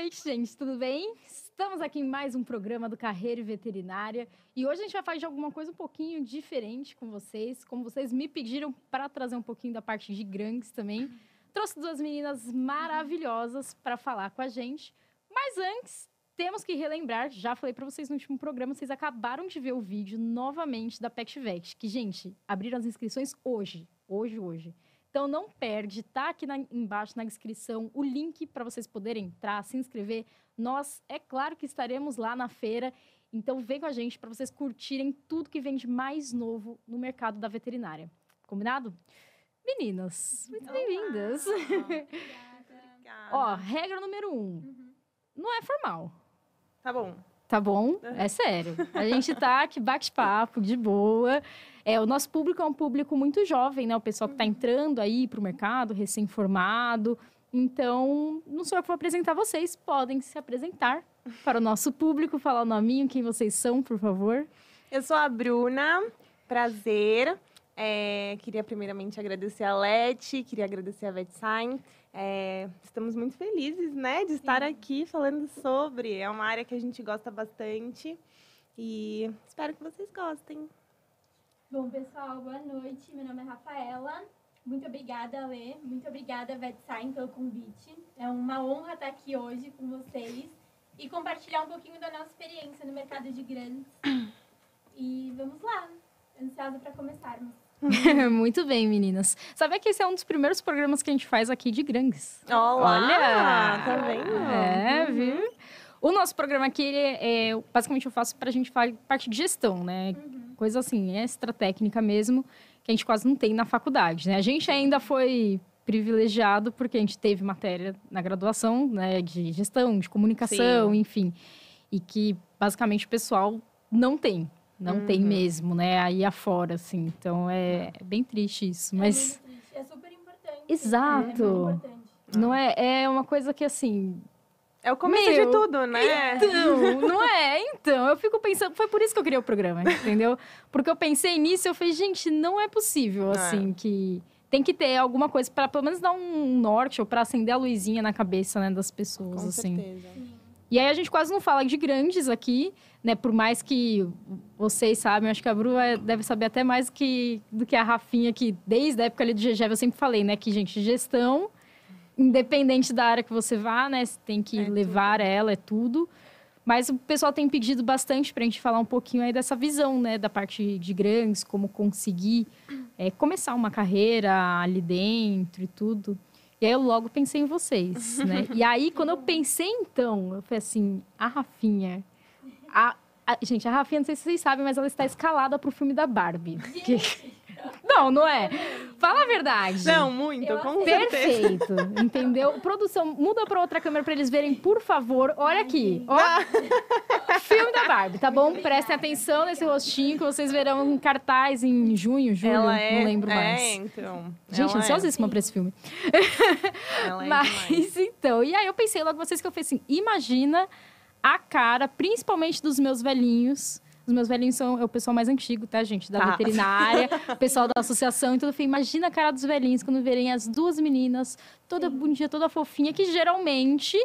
Noite, gente. Tudo bem? Estamos aqui em mais um programa do Carreira e Veterinária e hoje a gente vai falar de alguma coisa um pouquinho diferente com vocês. Como vocês me pediram para trazer um pouquinho da parte de grandes também, trouxe duas meninas maravilhosas para falar com a gente. Mas antes, temos que relembrar, já falei para vocês no último programa, vocês acabaram de ver o vídeo novamente da PetVet, que, gente, abriram as inscrições hoje. Hoje, hoje. Então não perde, tá aqui na, embaixo na descrição o link para vocês poderem entrar, se inscrever. Nós, é claro que estaremos lá na feira, então vem com a gente para vocês curtirem tudo que vem de mais novo no mercado da veterinária. Combinado? Meninas, muito bem-vindas. Ó, regra número um. Uhum. Não é formal. Tá bom. Tá bom? É sério. A gente tá aqui bate-papo, de boa. É, o nosso público é um público muito jovem, né? O pessoal que está entrando aí para o mercado, recém-formado. Então, não sou eu que vou apresentar vocês, podem se apresentar para o nosso público, falar o nominho, quem vocês são, por favor. Eu sou a Bruna, prazer. É, queria primeiramente agradecer a Leti, queria agradecer a VetSign. É, estamos muito felizes, né, de estar Sim. aqui falando sobre. É uma área que a gente gosta bastante e espero que vocês gostem. Bom, pessoal, boa noite. Meu nome é Rafaela. Muito obrigada, Lê. Muito obrigada, VetSign, pelo convite. É uma honra estar aqui hoje com vocês e compartilhar um pouquinho da nossa experiência no mercado de grandes. E vamos lá, ansiosa para começarmos. Muito bem, meninas. Sabia que esse é um dos primeiros programas que a gente faz aqui de grandes? Olá! Olha! Tá vendo? É, viu? O nosso programa aqui, é, basicamente eu faço para a gente falar parte de gestão, né? Uhum coisa assim, extra técnica mesmo, que a gente quase não tem na faculdade, né? A gente ainda foi privilegiado porque a gente teve matéria na graduação, né, de gestão, de comunicação, Sim. enfim, e que basicamente o pessoal não tem, não uhum. tem mesmo, né, aí afora, assim. Então é, é bem triste isso, mas é, é super importante. Exato. É importante. Não é, é uma coisa que assim, é o começo Meu, de tudo, né? Então, não é? Então, eu fico pensando. Foi por isso que eu criei o programa, entendeu? Porque eu pensei nisso e eu falei, gente, não é possível, assim, é. que. Tem que ter alguma coisa para pelo menos dar um norte ou para acender a luzinha na cabeça né, das pessoas, Com assim. Certeza. E aí a gente quase não fala de grandes aqui, né? Por mais que vocês sabem, acho que a Bru deve saber até mais que, do que a Rafinha, que desde a época ali do GG eu sempre falei, né? Que, gente, gestão independente da área que você vá, né? Você tem que é levar tudo. ela, é tudo. Mas o pessoal tem pedido bastante para a gente falar um pouquinho aí dessa visão, né? Da parte de grandes, como conseguir é, começar uma carreira ali dentro e tudo. E aí eu logo pensei em vocês, né? E aí, quando eu pensei, então, eu falei assim, a Rafinha... A, a, gente, a Rafinha, não sei se vocês sabem, mas ela está escalada para o filme da Barbie. Que... Não, não é. Fala a verdade. Não, muito, eu com Perfeito, certeza. entendeu? Produção, muda para outra câmera para eles verem, por favor. Olha aqui, ó. Filme da Barbie, tá bom? Prestem atenção nesse rostinho que vocês verão em cartaz em junho, julho, Ela é, não lembro mais. É, então. Gente, Ela ansiosíssima é. pra esse filme. Ela é Mas, demais. então, e aí eu pensei logo vocês que eu falei assim, imagina a cara, principalmente dos meus velhinhos, os meus velhinhos são é o pessoal mais antigo, tá, gente? Da tá. veterinária, o pessoal da associação. Então, eu falei, imagina a cara dos velhinhos quando verem as duas meninas, toda Sim. bonitinha, toda fofinha, que geralmente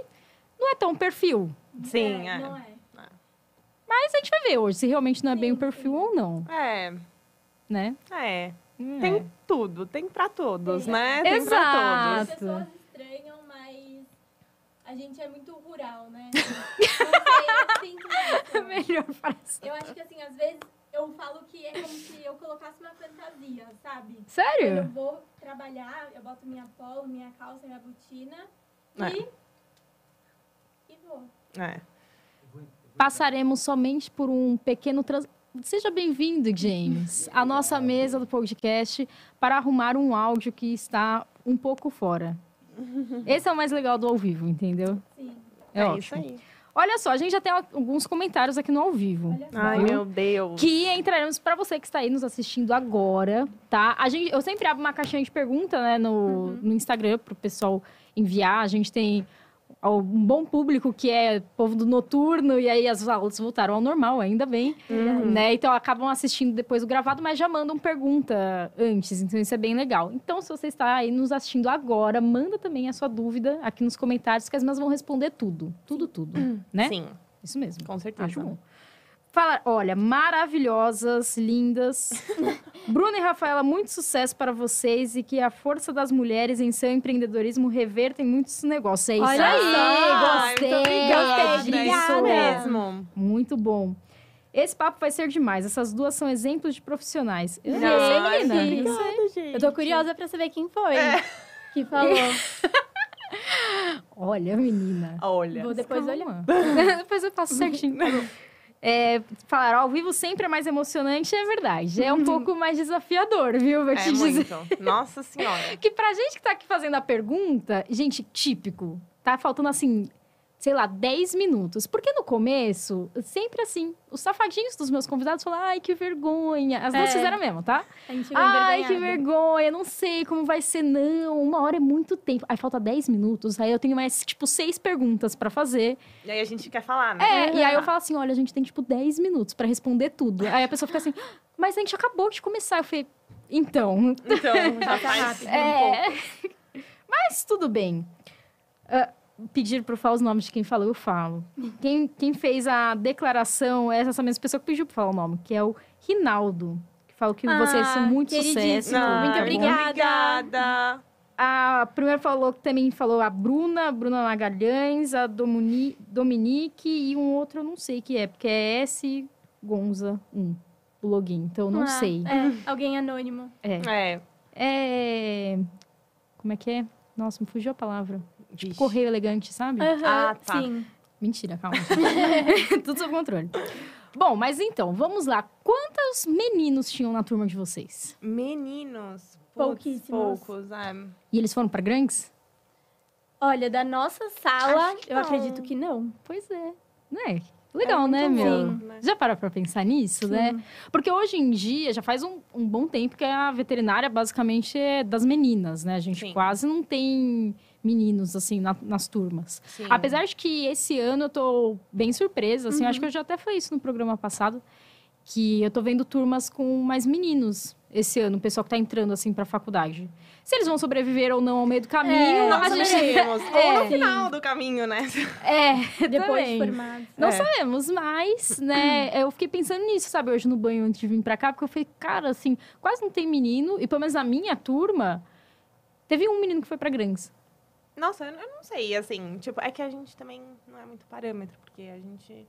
não é tão perfil. Sim, é. é. Não é. Mas a gente vai ver hoje se realmente não é sim, bem o perfil sim. ou não. É. Né? É. Tem é. tudo, tem para todos, né? Tem Exato. pra todos a gente é muito rural, né? Não sei, eu sinto isso. Melhor frase. Eu acho que, assim, às vezes eu falo que é como se eu colocasse uma fantasia, sabe? Sério? Quando eu vou trabalhar, eu boto minha polo, minha calça, minha botina é. e... E vou. É. Passaremos somente por um pequeno trans... Seja bem-vindo, James, à nossa mesa do podcast para arrumar um áudio que está um pouco fora. Esse é o mais legal do ao vivo, entendeu? Sim. É, é isso aí. Olha só, a gente já tem alguns comentários aqui no ao vivo. Ai, meu Deus. Que entraremos para você que está aí nos assistindo agora, tá? A gente, eu sempre abro uma caixinha de pergunta, né, no, uhum. no Instagram para o pessoal enviar. A gente tem ao- um bom público que é povo do noturno, e aí as aulas voltaram ao normal, ainda bem. Uhum. Né? Então acabam assistindo depois o gravado, mas já mandam pergunta antes, então isso é bem legal. Então, se você está aí nos assistindo agora, manda também a sua dúvida aqui nos comentários, que as minhas vão responder tudo. Tudo, tudo. Né? Sim, Isso mesmo. com certeza. Acho bom. Fala, olha, maravilhosas, lindas. Bruna e Rafaela, muito sucesso para vocês e que a força das mulheres em seu empreendedorismo revertem muitos negócios. É isso Olha aí, gostei. Obrigada, é é isso mesmo. Muito bom. Esse papo vai ser demais. Essas duas são exemplos de profissionais. Eu Não, sei, menina. Obrigada, gente. Eu tô curiosa pra saber quem foi É. que falou. Olha, menina. Olha. Vou depois olhar. Depois eu faço certinho. É, falar ao vivo sempre é mais emocionante, é verdade. É um pouco mais desafiador, viu? Vou te É dizer. muito. Nossa senhora. Que pra gente que tá aqui fazendo a pergunta, gente, típico. Tá faltando assim, sei lá, 10 minutos. Porque no começo, sempre assim, os safadinhos dos meus convidados falam, ai, que vergonha. As duas É. fizeram mesmo, tá? A gente Ai, que vergonha, não sei como vai ser, não. Uma hora é muito tempo. Aí falta 10 minutos, aí eu tenho mais, tipo, seis perguntas pra fazer. E aí a gente quer falar, né? É, e aí eu falo assim, olha, a gente tem, tipo, 10 minutos pra responder tudo. Aí a pessoa fica assim, mas a gente acabou de começar. Eu falei, então, Então, já Passa faz rápido. um pouco. é... Mas tudo bem. Ah, pedir pra eu falar os nomes de quem falou, eu falo. Quem, quem fez a declaração é essa mesma pessoa que pediu pra falar o nome, que é o Rinaldo. Que falou que vocês são Ah, muito sucesso. Ah, Muito obrigada. Obrigada. A primeira falou que também falou a Bruna, Bruna Magalhães, a Domini, Dominique e um outro eu não sei que é, porque é S Gonza 1, o login. Então eu não Ah, sei. É, alguém anônimo. É. É. É. Como é que é? Nossa, me fugiu a palavra. Vixe. Correio elegante, sabe? Aham, Ah, tá. Sim. Mentira, calma. Tudo sob controle. Bom, mas então, vamos lá. Quantos meninos tinham na turma de vocês? Meninos. Pouquíssimos. Poucos, é. E eles foram pra grandes? Olha, da nossa sala, eu não. acredito que não. Pois é. Né? Legal, É né, meu? bom, né? Já parou pra pensar nisso, né? Porque hoje em dia, já faz um, um bom tempo que a veterinária basicamente é das meninas, né? A gente Sim. quase não tem meninos, assim, na- nas turmas. Sim. Apesar de que esse ano eu tô bem surpresa, assim, eu acho que eu já até falei isso no programa passado, que eu tô vendo turmas com mais meninos esse ano, o pessoal que tá entrando, assim, pra faculdade. Se eles vão sobreviver ou não ao meio do caminho, É, a gente... saberemos. Ou É. no final do caminho, né? É, Depois de. Não É. sabemos, mas, né, eu fiquei pensando nisso, sabe, hoje no banho antes de vir pra cá, porque eu falei, cara, assim, quase não tem menino, e pelo menos na minha turma, teve um menino que foi pra Grandes. Nossa, eu não sei, assim, tipo, é que a gente também não é muito parâmetro, porque a gente.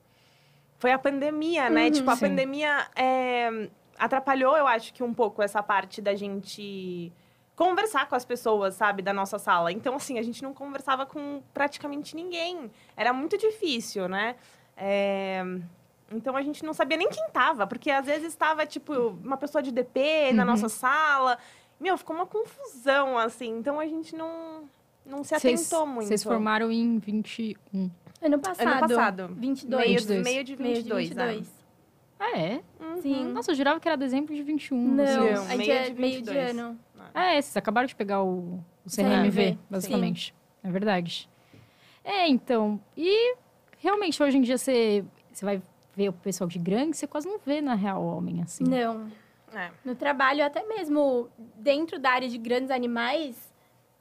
Foi a pandemia, né? Uhum. Tipo, a Sim. pandemia é, atrapalhou, eu acho que um pouco essa parte da gente conversar com as pessoas, sabe, da nossa sala. Então, assim, a gente não conversava com praticamente ninguém. Era muito difícil, né? É, Então a gente não sabia nem quem tava, porque às vezes estava, tipo, uma pessoa de DP na Uhum. nossa sala. Meu, ficou uma confusão, assim. Então a gente não, não se atentou muito. Vocês formaram em 21. Ano passado. Ano passado. 22. Meio, 22. meio de Meio de 22, 22. Ah, é? né? Uhum. Sim. Nossa, eu jurava que era dezembro de 21. Não. Não, a gente meio é de meio de 22. ano. Ah, é, vocês acabaram de pegar o, o CRMV, basicamente. É verdade. É, então, e realmente hoje em dia você, você vai ver o pessoal de grande, você quase não vê na real homem, assim. Não. É. No trabalho, até mesmo dentro da área de grandes animais,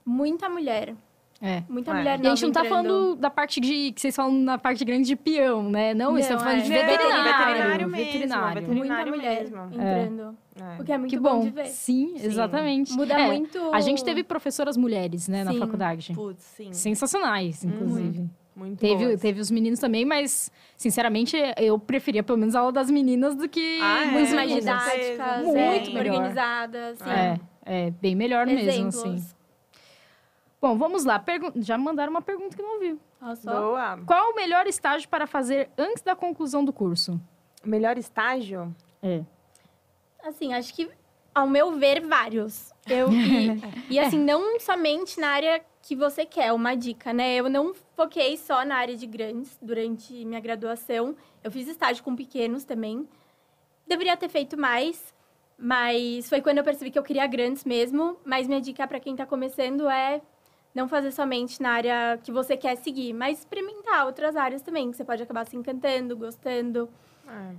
muita mulher. É. Muita É. mulher E a gente não tá entrando. falando da parte de. que vocês falam na parte grande de peão, né? Não, Não, tá falando é. de Não, veterinário. veterinário mesmo, veterinário. veterinário. Muita mulher mesmo. entrando. É. O que é muito Que bom. bom. de ver. Sim, Sim. exatamente. Muda É, muito. A gente teve professoras mulheres, né, na Sim. faculdade. Putz, sim. Sensacionais, inclusive. Muito Teve, boas. teve os meninos também, mas, sinceramente, eu preferia pelo menos a aula das meninas do que Ah, é? muito mais didáticas, Muito é, melhor. organizadas. Assim, É, é bem melhor mesmo, Exemplos. assim. Bom, vamos lá. Pergun- Já mandaram uma pergunta que não vi. Olha só. Boa. Qual o melhor estágio para fazer antes da conclusão do curso? Melhor estágio? É. Assim, acho que, ao meu ver, vários. Eu, e, e, assim, não somente na área que você quer, uma dica, né? Eu não foquei só na área de grandes durante minha graduação. Eu fiz estágio com pequenos também. Deveria ter feito mais, mas foi quando eu percebi que eu queria grandes mesmo. Mas minha dica para quem tá começando é não fazer somente na área que você quer seguir, mas experimentar outras áreas também, que você pode acabar se encantando, gostando. É.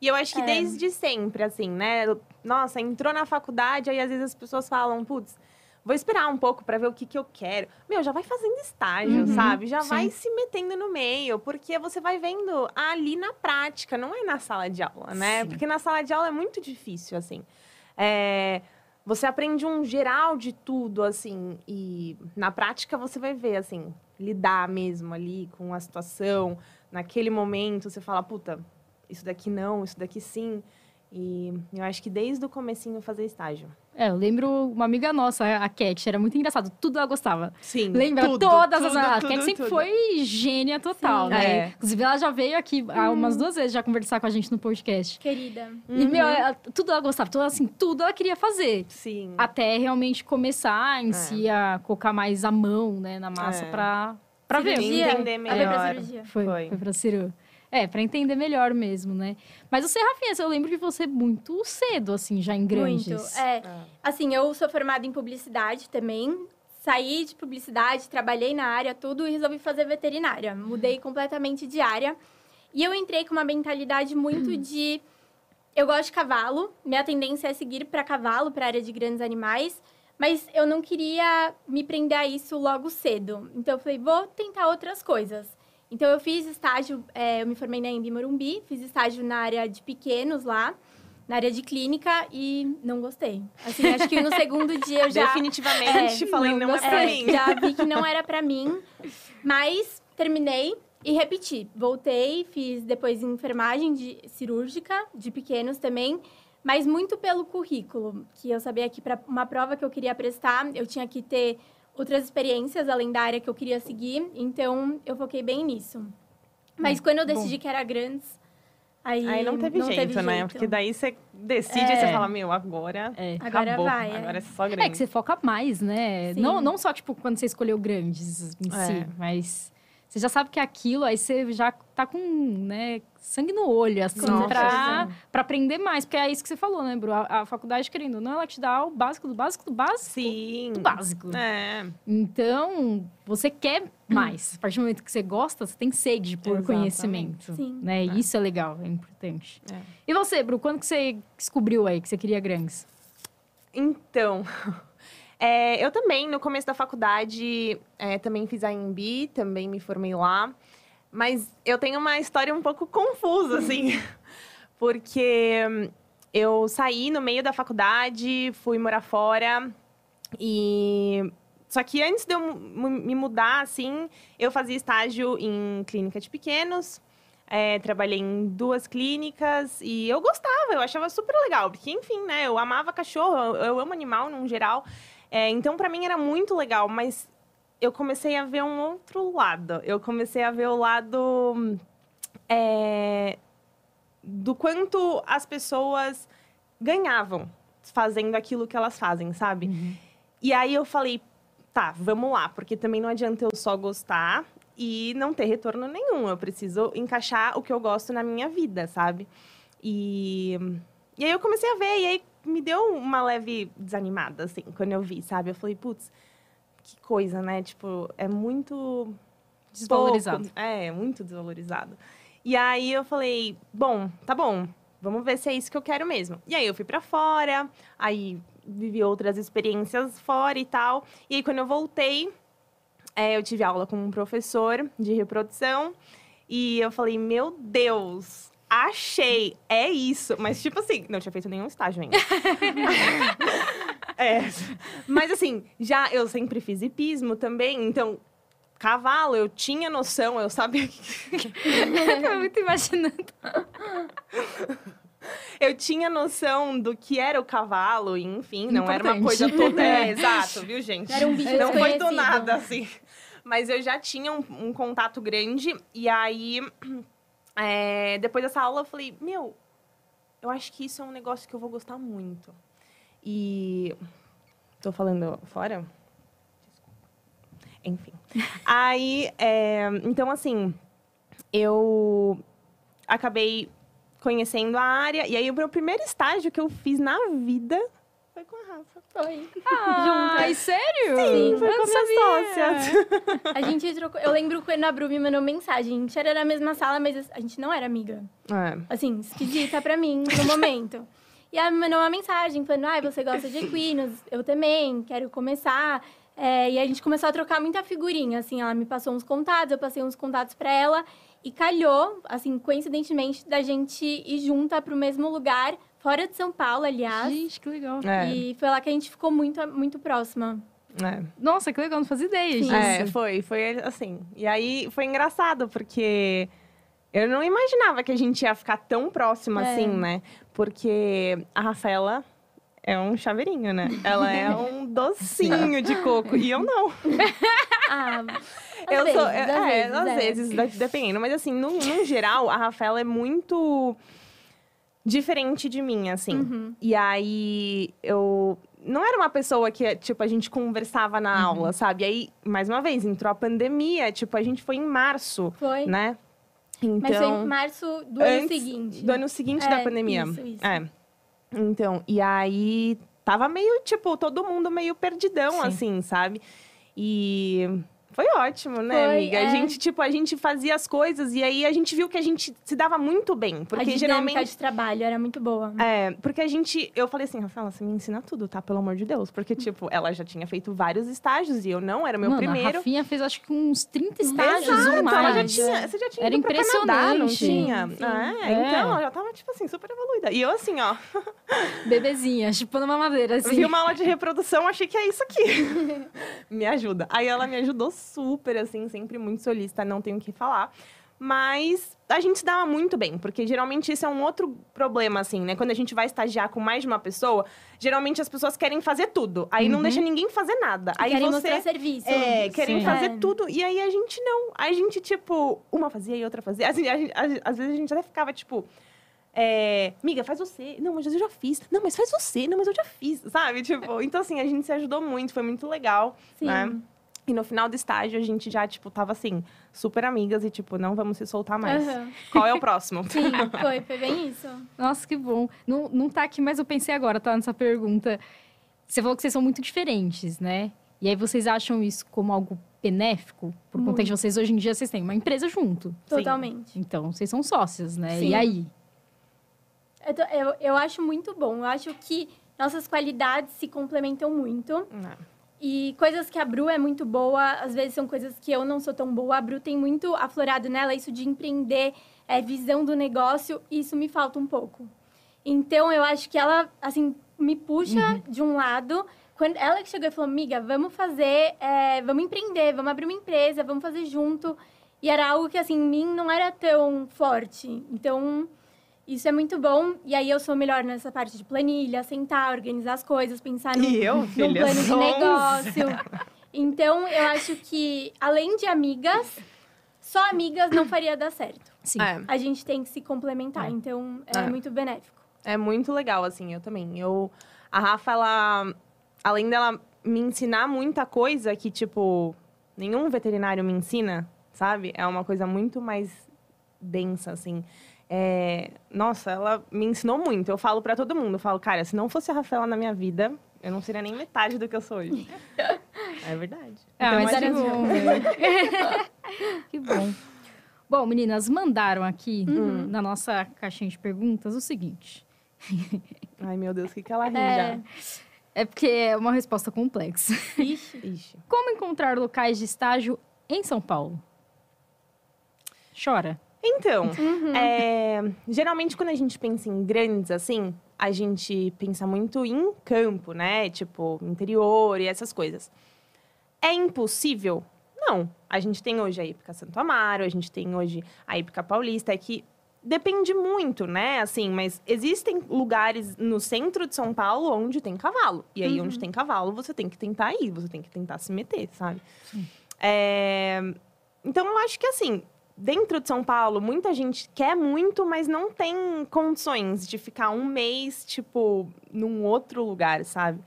E eu acho que É. desde sempre, assim, né? Nossa, entrou na faculdade, aí às vezes as pessoas falam, putz, vou esperar um pouco pra ver o que, que eu quero. Meu, já vai fazendo estágio, Uhum, sabe? Já sim. vai se metendo no meio, porque você vai vendo ali na prática, não é na sala de aula, né? Sim. Porque na sala de aula é muito difícil, assim. É, Você aprende um geral de tudo, assim, e na prática você vai ver, assim, lidar mesmo ali com a situação. Naquele momento você fala, puta, isso daqui não, isso daqui sim. E eu acho que desde o comecinho fazer estágio. É, eu lembro uma amiga nossa, a Cat, era muito engraçado, tudo ela gostava. Sim. Lembra tudo, todas tudo, as. A tudo, Cat sempre tudo. foi gênia total, Sim. né? É. Inclusive, ela já veio aqui há umas duas vezes já conversar com a gente no podcast. Querida. E, Uhum. meu, ela- tudo ela gostava, tudo, assim, tudo ela queria fazer. Sim. Até realmente começar em É. si a colocar mais a mão, né, na massa É. pra, pra ver. Cirurgia. Entender Ela foi pra melhor. cirurgia. Foi, Foi. foi. pra Ciru. É, pra entender melhor mesmo, né? Mas você, Rafinha, eu lembro de você muito cedo, assim, já em grandes. Muito. É, assim, eu sou formada em publicidade também. Saí de publicidade, trabalhei na área, tudo, e resolvi fazer veterinária. Mudei completamente de área. E eu entrei com uma mentalidade muito de. Eu gosto de cavalo, minha tendência é seguir para cavalo, para área de grandes animais, mas eu não queria me prender a isso logo cedo. Então eu falei, vou tentar outras coisas. Então eu fiz estágio, é, eu me formei na Embi Morumbi, fiz estágio na área de pequenos lá, na área de clínica e não gostei. Assim, acho que no segundo dia eu já Definitivamente É, falei, não, é pra é, mim. Já vi que não era pra mim, mas terminei e repeti. Voltei, fiz depois enfermagem de cirúrgica de pequenos também, mas muito pelo currículo, que eu sabia que para uma prova que eu queria prestar, eu tinha que ter outras experiências além da área que eu queria seguir, então eu foquei bem nisso. Mas quando eu decidi que era grandes, aí Aí não teve jeito, né? jeito. Porque daí você decide e você fala, meu, agora É. Agora acabou. vai, é. Agora é só grande. É que você foca mais, né? Sim. Não, não só, tipo, quando você escolheu grandes em É. si, mas você já sabe que é aquilo, aí você já tá com, né, sangue no olho, assim, pra, certeza. pra aprender mais. Porque é isso que você falou, né, Bru? A, a faculdade, querendo ou não, ela te dá o básico do básico do básico Sim. do básico. É. Então, você quer mais. A partir do momento que você gosta, você tem sede por Exatamente. conhecimento. Sim. Né? É. Isso é legal, é importante. É. E você, Bru, quando que você descobriu aí que você queria grandes? Então, é, eu também, no começo da faculdade, é, também fiz a IMB, também me formei lá. Mas eu tenho uma história um pouco confusa, assim. Porque hum, eu saí no meio da faculdade, fui morar fora e... Só que antes de eu me mudar, assim, eu fazia estágio em clínica de pequenos. É, trabalhei em duas clínicas e eu gostava, eu achava super legal, porque, enfim, né, eu amava cachorro, eu, eu amo animal num geral. É, então, pra mim era muito legal, mas eu comecei a ver um outro lado. Eu comecei a ver o lado é, do quanto as pessoas ganhavam fazendo aquilo que elas fazem, sabe? E aí eu falei, tá, vamos lá, porque também não adianta eu só gostar e não ter retorno nenhum. Eu preciso encaixar o que eu gosto na minha vida, sabe? E, e aí eu comecei a ver, e aí me deu uma leve desanimada, assim, quando eu vi, sabe? Eu falei, putz, que coisa, né? Tipo, é muito Desvalorizado. pouco. É, muito desvalorizado. E aí eu falei, bom, tá bom, vamos ver se é isso que eu quero mesmo. E aí eu fui pra fora, aí vivi outras experiências fora e tal. E aí quando eu voltei, é, eu tive aula com um professor de reprodução e eu falei, meu Deus, achei, é isso. Mas tipo assim, não tinha feito nenhum estágio ainda. É, mas assim, já eu sempre fiz hipismo também, então cavalo, eu tinha noção, eu sabia Eu muito imaginando. eu tinha noção do que era o cavalo, e, enfim, não era uma Importante. coisa toda. É, exato, viu, gente? Era um bicho Não foi do nada, assim. Mas eu já tinha um, um contato grande, e aí, é, depois dessa aula, eu falei, meu, eu acho que isso é um negócio que eu vou gostar muito. E. Tô falando fora? Enfim. Aí, é, então, assim, eu acabei conhecendo a área. E aí, o meu primeiro estágio que eu fiz na vida foi com a Rafa. Foi. Ah, Ai, sério? Sim, foi Eu com não a minha sabia. sócia. A gente trocou. Eu lembro quando a Bru me mandou mensagem. A gente era na mesma sala, mas a gente não era amiga. É. Assim, esquisita pra mim no momento. E ela me mandou uma mensagem falando: ai, você gosta de equinos? Eu também, quero começar. É, e a gente começou a trocar muita figurinha, assim, ela me passou uns contatos, eu passei uns contatos pra ela. E calhou, assim, coincidentemente, da gente ir junta pro mesmo lugar, fora de São Paulo, aliás. Gente, que legal. É. E foi lá que a gente ficou muito, muito próxima. É. Nossa, que legal, não fazia ideia disso. É, foi, foi assim. E aí foi engraçado, porque eu não imaginava que a gente ia ficar tão próxima É. assim, né? Porque a Rafaela é um chaveirinho, né? Ela é um docinho de coco. E eu não. Ah, às eu vezes, sou. às é, vezes, às é. vezes, de- dependendo. Mas assim, no, no geral, a Rafaela é muito diferente de mim, assim. Uhum. E aí eu não era uma pessoa que, tipo, a gente conversava na Uhum. aula, sabe? Aí, mais uma vez, entrou a pandemia, tipo, a gente foi em março, Foi. né? Então, Mas foi em março do ano antes seguinte. do ano seguinte É, da pandemia. isso, isso. É. Então, e aí tava meio, tipo, todo mundo meio perdidão, Sim. assim, sabe? E foi ótimo, né, Foi, amiga? é. A gente, tipo, a gente fazia as coisas e aí a gente viu que a gente se dava muito bem. a Porque dinâmica geralmente. de trabalho era muito boa. É, porque a gente. Eu falei assim, Rafaela, você me ensina tudo, tá? Pelo amor de Deus. Porque, tipo, ela já tinha feito vários estágios e eu não, era o meu Mano, a primeiro. Rafinha fez acho que uns 30 estágios ou Exato, ela já mais. tinha, você já tinha Era ido pra Canadá, não impressionante. tinha? Sim. É, É. então, ela já tava, tipo assim, super evoluída. E eu, assim, ó, Bebezinha, chupando uma madeira, assim. vi uma aula de reprodução, achei que é isso aqui. me ajuda. Aí ela me ajudou super, assim, sempre muito solista, não tenho o que falar. Mas a gente se dava muito bem, porque geralmente isso é um outro problema, assim, né? Quando a gente vai estagiar com mais de uma pessoa, geralmente as pessoas querem fazer tudo. Aí não Uhum. deixa ninguém fazer nada. Aí querem você. mostrar serviço. É, querem Sim. fazer É. tudo. E aí a gente não. A gente, tipo, uma fazia e outra fazia. Assim, a gente- a- às vezes a gente até ficava, tipo. É, miga, faz você. Não, mas eu já fiz. Não, mas faz você. Não, mas eu já fiz, sabe? Tipo, então assim, a gente se ajudou muito, foi muito legal. Sim. né? E no final do estágio, a gente já, tipo, tava assim, super amigas e, tipo, não vamos se soltar mais. Aham. Qual é o próximo? Sim, foi, foi bem isso. Nossa, que bom. Não, não tá aqui, mas eu pensei agora, tá? Nessa pergunta. Você falou que vocês são muito diferentes, né? E aí vocês acham isso como algo benéfico? Por conta Muito. de vocês, hoje em dia, vocês têm uma empresa junto. Totalmente. Então, vocês são sócias, né? Sim. E aí? Eu, tô- eu, eu acho muito bom. Eu acho que nossas qualidades se complementam muito. Não. E coisas que a Bru é muito boa, às vezes são coisas que eu não sou tão boa. A Bru tem muito aflorado nela isso de empreender, é, visão do negócio, e isso me falta um pouco. Então, eu acho que ela, assim, me puxa de um lado. Quando ela que chegou e falou, amiga, vamos fazer, é, vamos empreender, vamos abrir uma empresa, vamos fazer junto. E era algo que, assim, em mim não era tão forte. Então, isso é muito bom. E aí, eu sou melhor nessa parte de planilha, sentar, organizar as coisas, pensar no, E eu, num filha, plano de negócio. Então, eu acho que, além de amigas, só amigas não faria dar certo. Sim. É. A gente tem que se complementar. É. Então, é, É. muito benéfico. É muito legal, assim, eu também. Eu, a Rafa, ela, além dela me ensinar muita coisa que, tipo, nenhum veterinário me ensina, sabe? É uma coisa muito mais densa, assim. É, nossa, ela me ensinou muito. Eu falo pra todo mundo, eu falo, cara, se não fosse a Rafaela na minha vida, eu não seria nem metade do que eu sou hoje. é verdade. Ah, Então, mas é tipo- bom. que bom. Bom, meninas, mandaram aqui Uhum. na nossa caixinha de perguntas o seguinte. Ai, meu Deus, o que, que ela ri É. já? É porque é uma resposta complexa. Ixi. Ixi. Como encontrar locais de estágio em São Paulo? Chora. Então, Uhum. É, geralmente, quando a gente pensa em grandes, assim, a gente pensa muito em campo, né? Tipo, interior e essas coisas. É impossível? Não. A gente tem hoje a Ípica Santo Amaro, a gente tem hoje a Ípica Paulista, é que depende muito, né? Assim, mas existem lugares no centro de São Paulo onde tem cavalo. E aí, Uhum. onde tem cavalo, você tem que tentar ir, você tem que tentar se meter, sabe? É, Então, eu acho que assim, dentro de São Paulo, muita gente quer muito, mas não tem condições de ficar um mês, tipo, num outro lugar, sabe?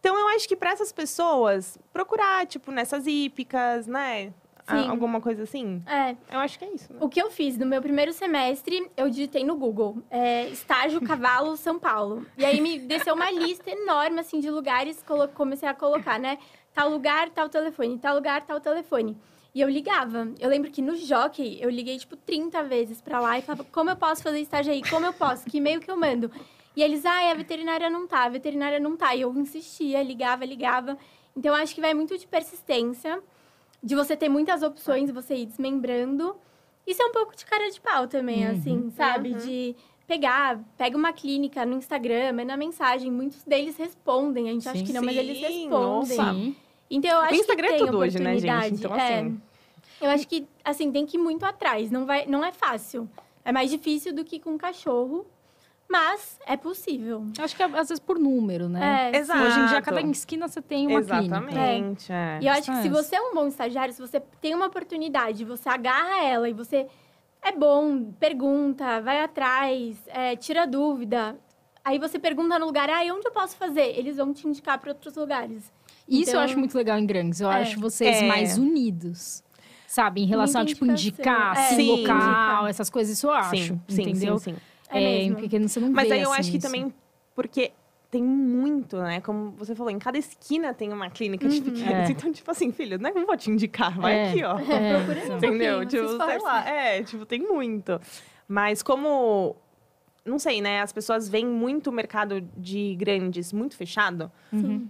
Então, eu acho que para essas pessoas, procurar, tipo, nessas hípicas, né? Ah, Sim. Alguma coisa assim? É, Eu acho que é isso. né? o que eu fiz no meu primeiro semestre, eu digitei no Google, é, estágio Cavalo São Paulo. E aí me desceu uma lista enorme, assim, de lugares, comecei a colocar, né? Tal lugar, tal telefone, tal lugar, tal telefone. E eu ligava. Eu lembro que no Jockey, eu liguei, tipo, 30 vezes pra lá e falava, como eu posso fazer estágio aí? Como eu posso? Que e-mail que eu mando? E eles, ah, a veterinária não tá, a veterinária não tá. E eu insistia, ligava, ligava. Então, acho que vai muito de persistência, de você ter muitas opções, você ir desmembrando. Isso é um pouco de cara de pau também, Uhum. assim, sabe? Uhum. De pegar, pega uma clínica no Instagram, manda mensagem. Muitos deles respondem. A gente acha Sim. que não, mas eles Sim, respondem. nossa. Então, eu acho O Instagram que é tem tudo hoje, né, gente? oportunidade. Então, É. assim... Eu acho que, assim, tem que ir muito atrás. Não, vai, não é fácil. É mais difícil do que com cachorro, mas é possível. Eu Acho que é, às vezes por número, né? É, Exato. Hoje em dia, cada esquina você tem uma clínica. Exatamente. é. E eu acho que se você é um bom estagiário, se você tem uma oportunidade, você agarra ela e você é bom, pergunta, vai atrás, é, tira dúvida. Aí você pergunta no lugar, ah, onde eu posso fazer? Eles vão te indicar para outros lugares. Isso eu Então- acho muito legal em Grandes. Eu É. acho vocês É. mais unidos. Sabe? Em relação a, tipo, indicar, É. local, Indicar. essas coisas, isso eu acho. Sim, sim, entendeu? sim, sim. É em mesmo. pequeno você não Mas vê, aí eu assim, acho que isso. também, porque tem muito, né? Como você falou, em cada esquina tem uma clínica de Uhum. pequenos. É. Então, tipo assim, filho, não vou te indicar, vai É. aqui, ó. É, Procura um Entendeu? pouquinho, Tipo, se sei lá. É, tipo, tem muito. Mas como. Não sei, né? As pessoas veem muito o mercado de grandes muito fechado. Uhum.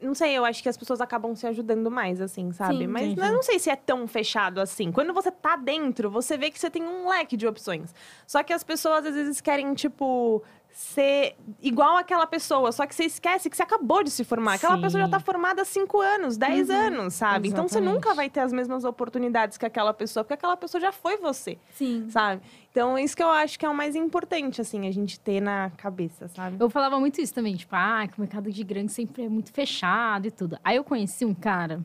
Não sei, eu acho que as pessoas acabam se ajudando mais, assim, sabe? Sim. Mas Sim, eu não sei se é tão fechado assim. Quando você tá dentro, você vê que você tem um leque de opções. Só que as pessoas às vezes querem, tipo, ser igual àquela pessoa. Só que você esquece que você acabou de se formar. Aquela Sim. pessoa já tá formada há cinco anos, dez Uhum. anos, sabe? Então você Exatamente. nunca vai ter as mesmas oportunidades que aquela pessoa, porque aquela pessoa já foi você, Sim. sabe? Então, isso que eu acho que é o mais importante, assim, a gente ter na cabeça, sabe? Eu falava muito isso também, tipo, ah, que o mercado de grandes sempre é muito fechado e tudo. Aí eu conheci um cara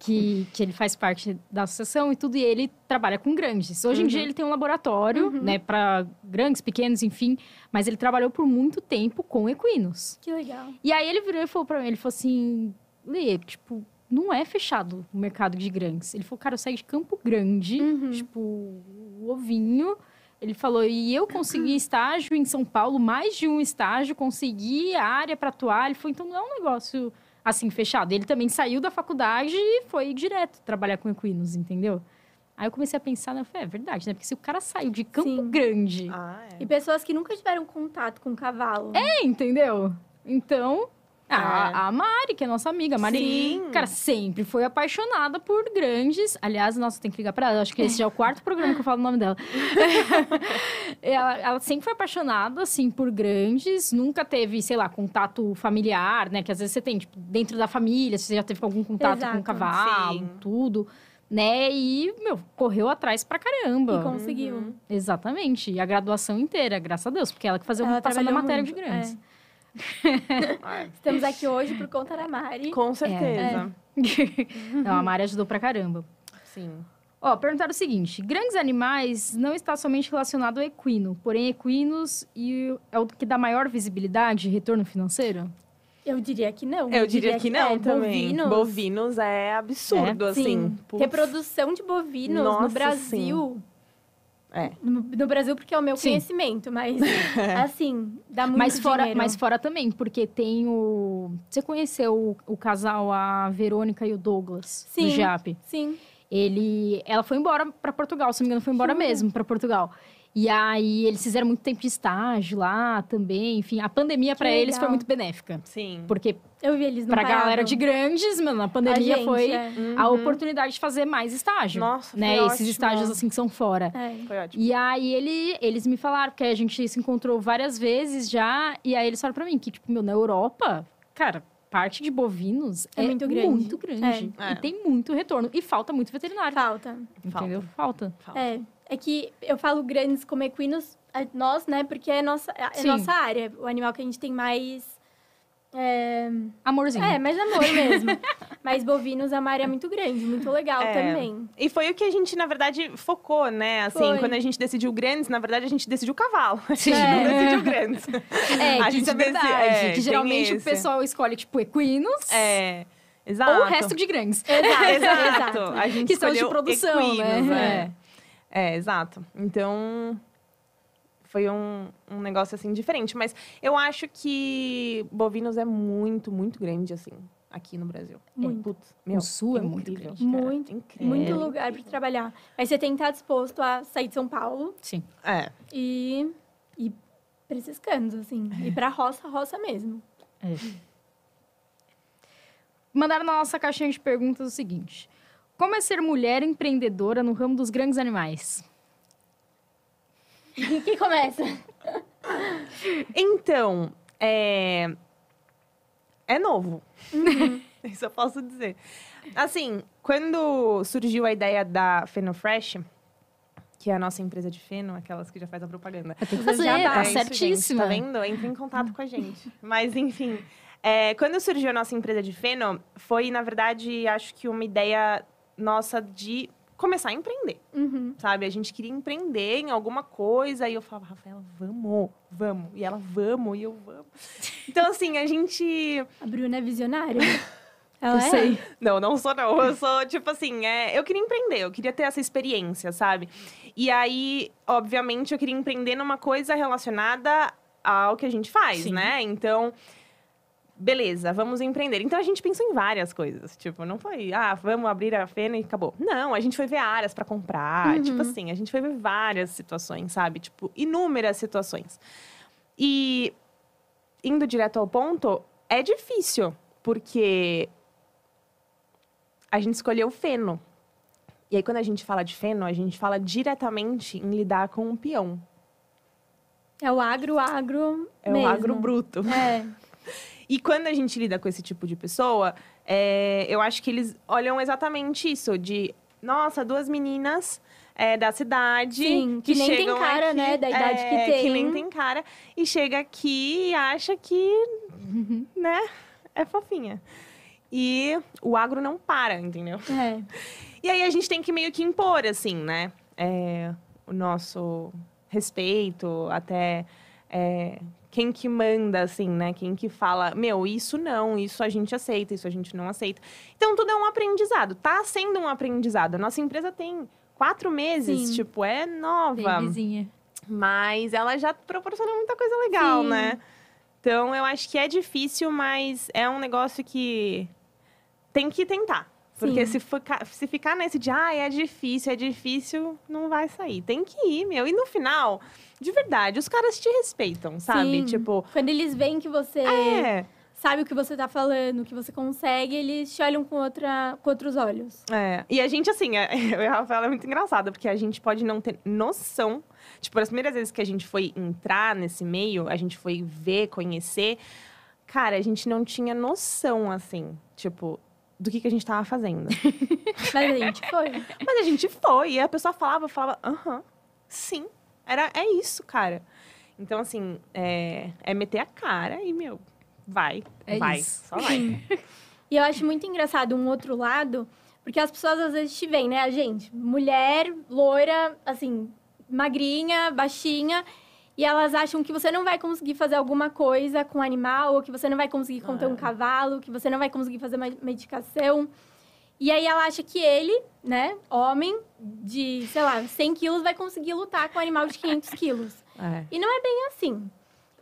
que, que ele faz parte da associação e tudo, e ele trabalha com grandes. Hoje em Uhum. dia ele tem um laboratório, Uhum. né, para grandes, pequenos, enfim, mas ele trabalhou por muito tempo com equinos. Que legal. E aí ele virou e falou pra mim, ele falou assim, Lê, tipo, não é fechado o mercado de grandes. Ele falou, cara, eu saí de Campo Grande, Uhum. tipo, o ovinho. Ele falou, e eu consegui estágio em São Paulo, mais de um estágio, consegui a área para atuar. Ele falou, então não é um negócio assim fechado. Ele também saiu da faculdade e foi direto trabalhar com equinos, entendeu? Aí eu comecei a pensar, né? Eu falei, é verdade, né? Porque se o cara saiu de Campo Sim. Grande, Ah, é. E pessoas que nunca tiveram contato com cavalo. é, entendeu? Então. A, a Mari, que é nossa amiga, a Mari, Sim. cara, sempre foi apaixonada por grandes. Aliás, nossa, tem que ligar pra ela. Acho que esse já é o quarto programa que eu falo o nome dela. ela, ela sempre foi apaixonada, assim, por grandes. Nunca teve, sei lá, contato familiar, né? Que às vezes você tem, tipo, dentro da família, você já teve algum contato com o Exato. cavalo, Sim. tudo. Né? E, meu, correu atrás pra caramba. E conseguiu. Uhum. Exatamente. E a graduação inteira, graças a Deus. Porque ela que fazia Ela uma passando a trabalhou matéria muito, de grandes. Ah, Estamos aqui hoje por conta da Mari. Com certeza. Não, a Mari ajudou pra caramba. Sim. Ó, perguntaram o seguinte: grandes animais não está somente relacionado ao equino, porém equinos e é o que dá maior visibilidade e retorno financeiro? Eu diria que não. Eu diria que não é, também. Bovinos. Bovinos é absurdo, assim. Sim. Reprodução de bovinos Nossa, no Brasil. É. No, no Brasil, porque é o meu Sim. conhecimento, mas assim, dá muito mas fora, dinheiro. mas fora também, porque tem o. Você conheceu o, o casal, a Verônica e o Douglas, Sim. do JAP? Sim. Ele, ela foi embora pra Portugal, se não me engano, foi embora Jura? mesmo pra Portugal. E aí eles fizeram muito tempo de estágio lá também. Enfim, a pandemia pra eles foi muito benéfica. Sim. Porque Eu vi eles no pra galera de grandes, mano, a pandemia foi a Uhum. oportunidade de fazer mais estágio. Nossa, né? foi Esses ótimo. estágios assim que são fora. É. Foi ótimo. E aí ele, eles me falaram, porque a gente se encontrou várias vezes já, e aí eles falaram pra mim que, tipo, meu, na Europa, cara, parte de bovinos É é, muito grande. muito grande. É. E tem muito retorno. E falta muito veterinário. Falta. Entendeu? Falta. Falta. É. É que eu falo grandes como equinos, a- nós, né? Porque é nossa, é Sim. nossa área. O animal que a gente tem mais. É, Amorzinho. é mais amor mesmo. Mas bovinos é uma área muito grande, muito legal É. também. E foi o que a gente, na verdade, focou, né? Assim, Foi. quando a gente decidiu grandes, na verdade, a gente decidiu cavalo. A gente É. não decidiu grandes. É, A que gente isso é verdade. é, que geralmente o pessoal escolhe, tipo, equinos. É. Exato. Ou o resto de grandes. Exato, Exato. exato. A gente Que são de produção, equinos, né? É. É, exato. Então, foi um, um negócio, assim, diferente. Mas eu acho que bovinos é muito, muito grande, assim, aqui no Brasil. Muito. Putz, meu, O Sul é muito incrível, grande. Muito, Incrível. Muito lugar pra trabalhar. Mas você tem que estar disposto a sair de São Paulo Sim. É. e ir pra esses cantos, assim. Ir pra roça, roça mesmo. Mandaram na nossa caixinha de perguntas o seguinte: Como é ser mulher empreendedora no ramo dos grandes animais? Quem começa? Então, é... É novo. Uhum. Isso eu posso dizer. Assim, quando surgiu a ideia da Fenofresh, que é a nossa empresa de feno, aquelas que já faz a propaganda. Tem que Você fazer, já tá É isso, gente, certíssima. tá vendo? Entre em contato com a gente. Mas, enfim. é, quando surgiu a nossa empresa de feno, foi, na verdade, acho que uma ideia nossa de começar a empreender, Uhum. sabe? A gente queria empreender em alguma coisa e eu falava, Rafaela, vamos, vamos. E ela, vamos, e eu, vamos. Então, assim, a gente... A Bruna é visionária. Ela Eu é? sei. Não, não sou não. Eu sou, tipo assim, é, eu queria empreender, eu queria ter essa experiência, sabe? E aí, obviamente, eu queria empreender numa coisa relacionada ao que a gente faz, Sim. né? Então, beleza, vamos empreender. Então a gente pensou em várias coisas. Tipo, não foi, ah, vamos abrir a fena e acabou. Não, a gente foi ver áreas pra comprar. Uhum. Tipo assim, a gente foi ver várias situações, sabe? Tipo, inúmeras situações. E indo direto ao ponto, é difícil, porque a gente escolheu o feno. E aí, quando a gente fala de feno, a gente fala diretamente em lidar com um peão. É o agro, agro É mesmo. o agro bruto. É. E quando a gente lida com esse tipo de pessoa, é, eu acho que eles olham exatamente isso, de nossa, duas meninas é, da cidade. Sim, que nem tem cara, aqui, né, da idade que é, tem. Que nem tem cara. E chega aqui e acha que, né, é fofinha. E o agro não para, entendeu? É. E aí a gente tem que meio que impor, assim, né? é, o nosso respeito, até é, quem que manda, assim, né? Quem que fala, meu, isso não, isso a gente aceita, isso a gente não aceita. Então, tudo é um aprendizado. Tá sendo um aprendizado. A nossa empresa tem quatro meses, Sim. tipo, é nova. vizinha. Mas ela já proporciona muita coisa legal, Sim. né? Então, eu acho que é difícil, mas é um negócio que tem que tentar. Porque se, ficar, se ficar nesse de, ah, é difícil, é difícil, não vai sair. Tem que ir, meu. E no final, de verdade, os caras te respeitam, sabe? Sim. Tipo, Quando eles veem que você é, sabe o que você tá falando, que você consegue, eles te olham com, outra, com outros olhos. é. E a gente, assim, é, eu e a Rafaela é muito engraçada, porque a gente pode não ter noção. Tipo, as primeiras vezes que a gente foi entrar nesse meio, a gente foi ver, conhecer. Cara, a gente não tinha noção, assim, tipo, do que, que a gente tava fazendo. Mas a gente foi. Mas a gente foi, e a pessoa falava, falava, aham, sim, era, é isso, cara. Então, assim, é, é meter a cara e, meu, vai, É vai, isso. só vai. E eu acho muito engraçado um outro lado, porque as pessoas às vezes te veem, né? A gente, mulher, loira, assim, magrinha, baixinha, e elas acham que você não vai conseguir fazer alguma coisa com animal, ou que você não vai conseguir conter um É. cavalo, que você não vai conseguir fazer uma medicação. E aí ela acha que ele, né, homem de, sei lá, 100 quilos, vai conseguir lutar com um animal de 500 quilos. É. E não é bem assim.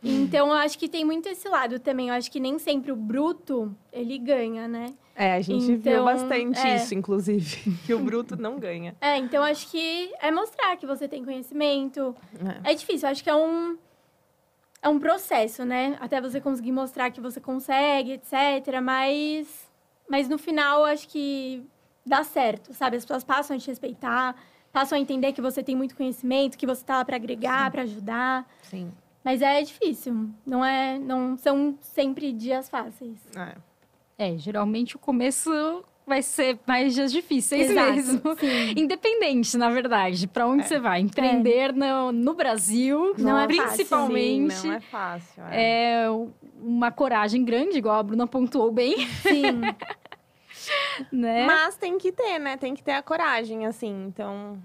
Então, eu acho que tem muito esse lado também. Eu acho que nem sempre o bruto, ele ganha, né? É, a gente viu Então, bastante é. isso, inclusive, que o bruto não ganha. É, então acho que é mostrar que você tem conhecimento. É difícil, acho que é um é um processo, né? Até você conseguir mostrar que você consegue, etc. Mas mas no final acho que dá certo, sabe? As pessoas passam a te respeitar, passam a entender que você tem muito conhecimento, que você tá lá para agregar, para ajudar. Sim. Mas é difícil, não é, não são sempre dias fáceis. É. É, geralmente o começo vai ser mais dias difíceis Exato, mesmo. sim. Independente, na verdade, pra onde você vai. Empreender no, no Brasil, Não é fácil. principalmente, Sim, não é fácil. É. é uma coragem grande, igual a Bruna pontuou bem, Sim. né? Mas tem que ter, né? Tem que ter a coragem, assim. Então,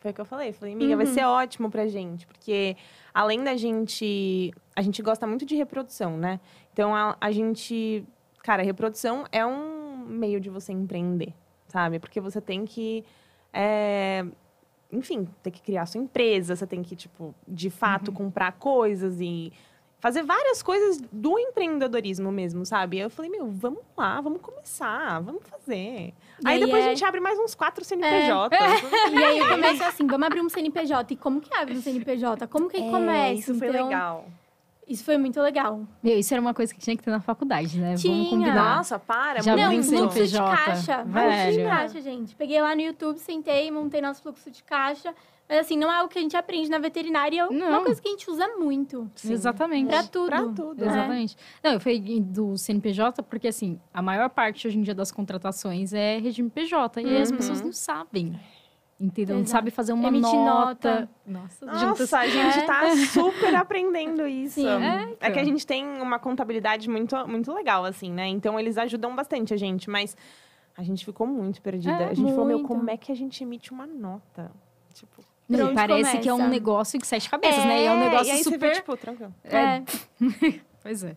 foi o que eu falei. Falei, amiga, vai Uhum. ser ótimo pra gente. Porque além da gente... A gente gosta muito de reprodução, né? Então, a, a gente... Cara, reprodução é um meio de você empreender, sabe? Porque você tem que. é, enfim, ter que criar sua empresa, você tem que, tipo, de fato, Uhum. comprar coisas e fazer várias coisas do empreendedorismo mesmo, sabe? Eu falei, meu, vamos lá, vamos começar, vamos fazer. E aí depois é- a gente abre mais uns quatro CNPJs. E aí eu começo assim, vamos abrir um CNPJ. E como que abre um CNPJ? Como que É, começa? isso foi Então, legal. Isso foi muito legal. Meu, isso era uma coisa que tinha que ter na faculdade, né? Tinha. Vamos combinar. Nossa, para, Já Não, um fluxo de caixa. Fluxo de velho. caixa, gente. Peguei lá no YouTube, sentei, montei nosso fluxo de caixa. Mas assim, não é algo que a gente aprende na veterinária, é uma coisa que a gente usa muito. Sim. Exatamente. Pra tudo. Pra tudo. É. Exatamente. Não, eu falei do CNPJ porque, assim, a maior parte hoje em dia das contratações é regime PJ. E aí as Uhum. pessoas não sabem. Entendeu? Não sabe fazer uma Emitir nota. nota. Nossa, Nossa, a gente É. tá super aprendendo isso. Sim. É, É que a então. gente tem uma contabilidade muito, muito legal, assim, né? Então eles ajudam bastante a gente, mas a gente ficou muito perdida. É, a gente falou, meu, muito. como é que a gente emite uma nota? Tipo, Não, parece que é um começa? negócio de sete cabeças, né? E é um e negócio aí super. Você vê, tipo, tranquilo. É. Pois é.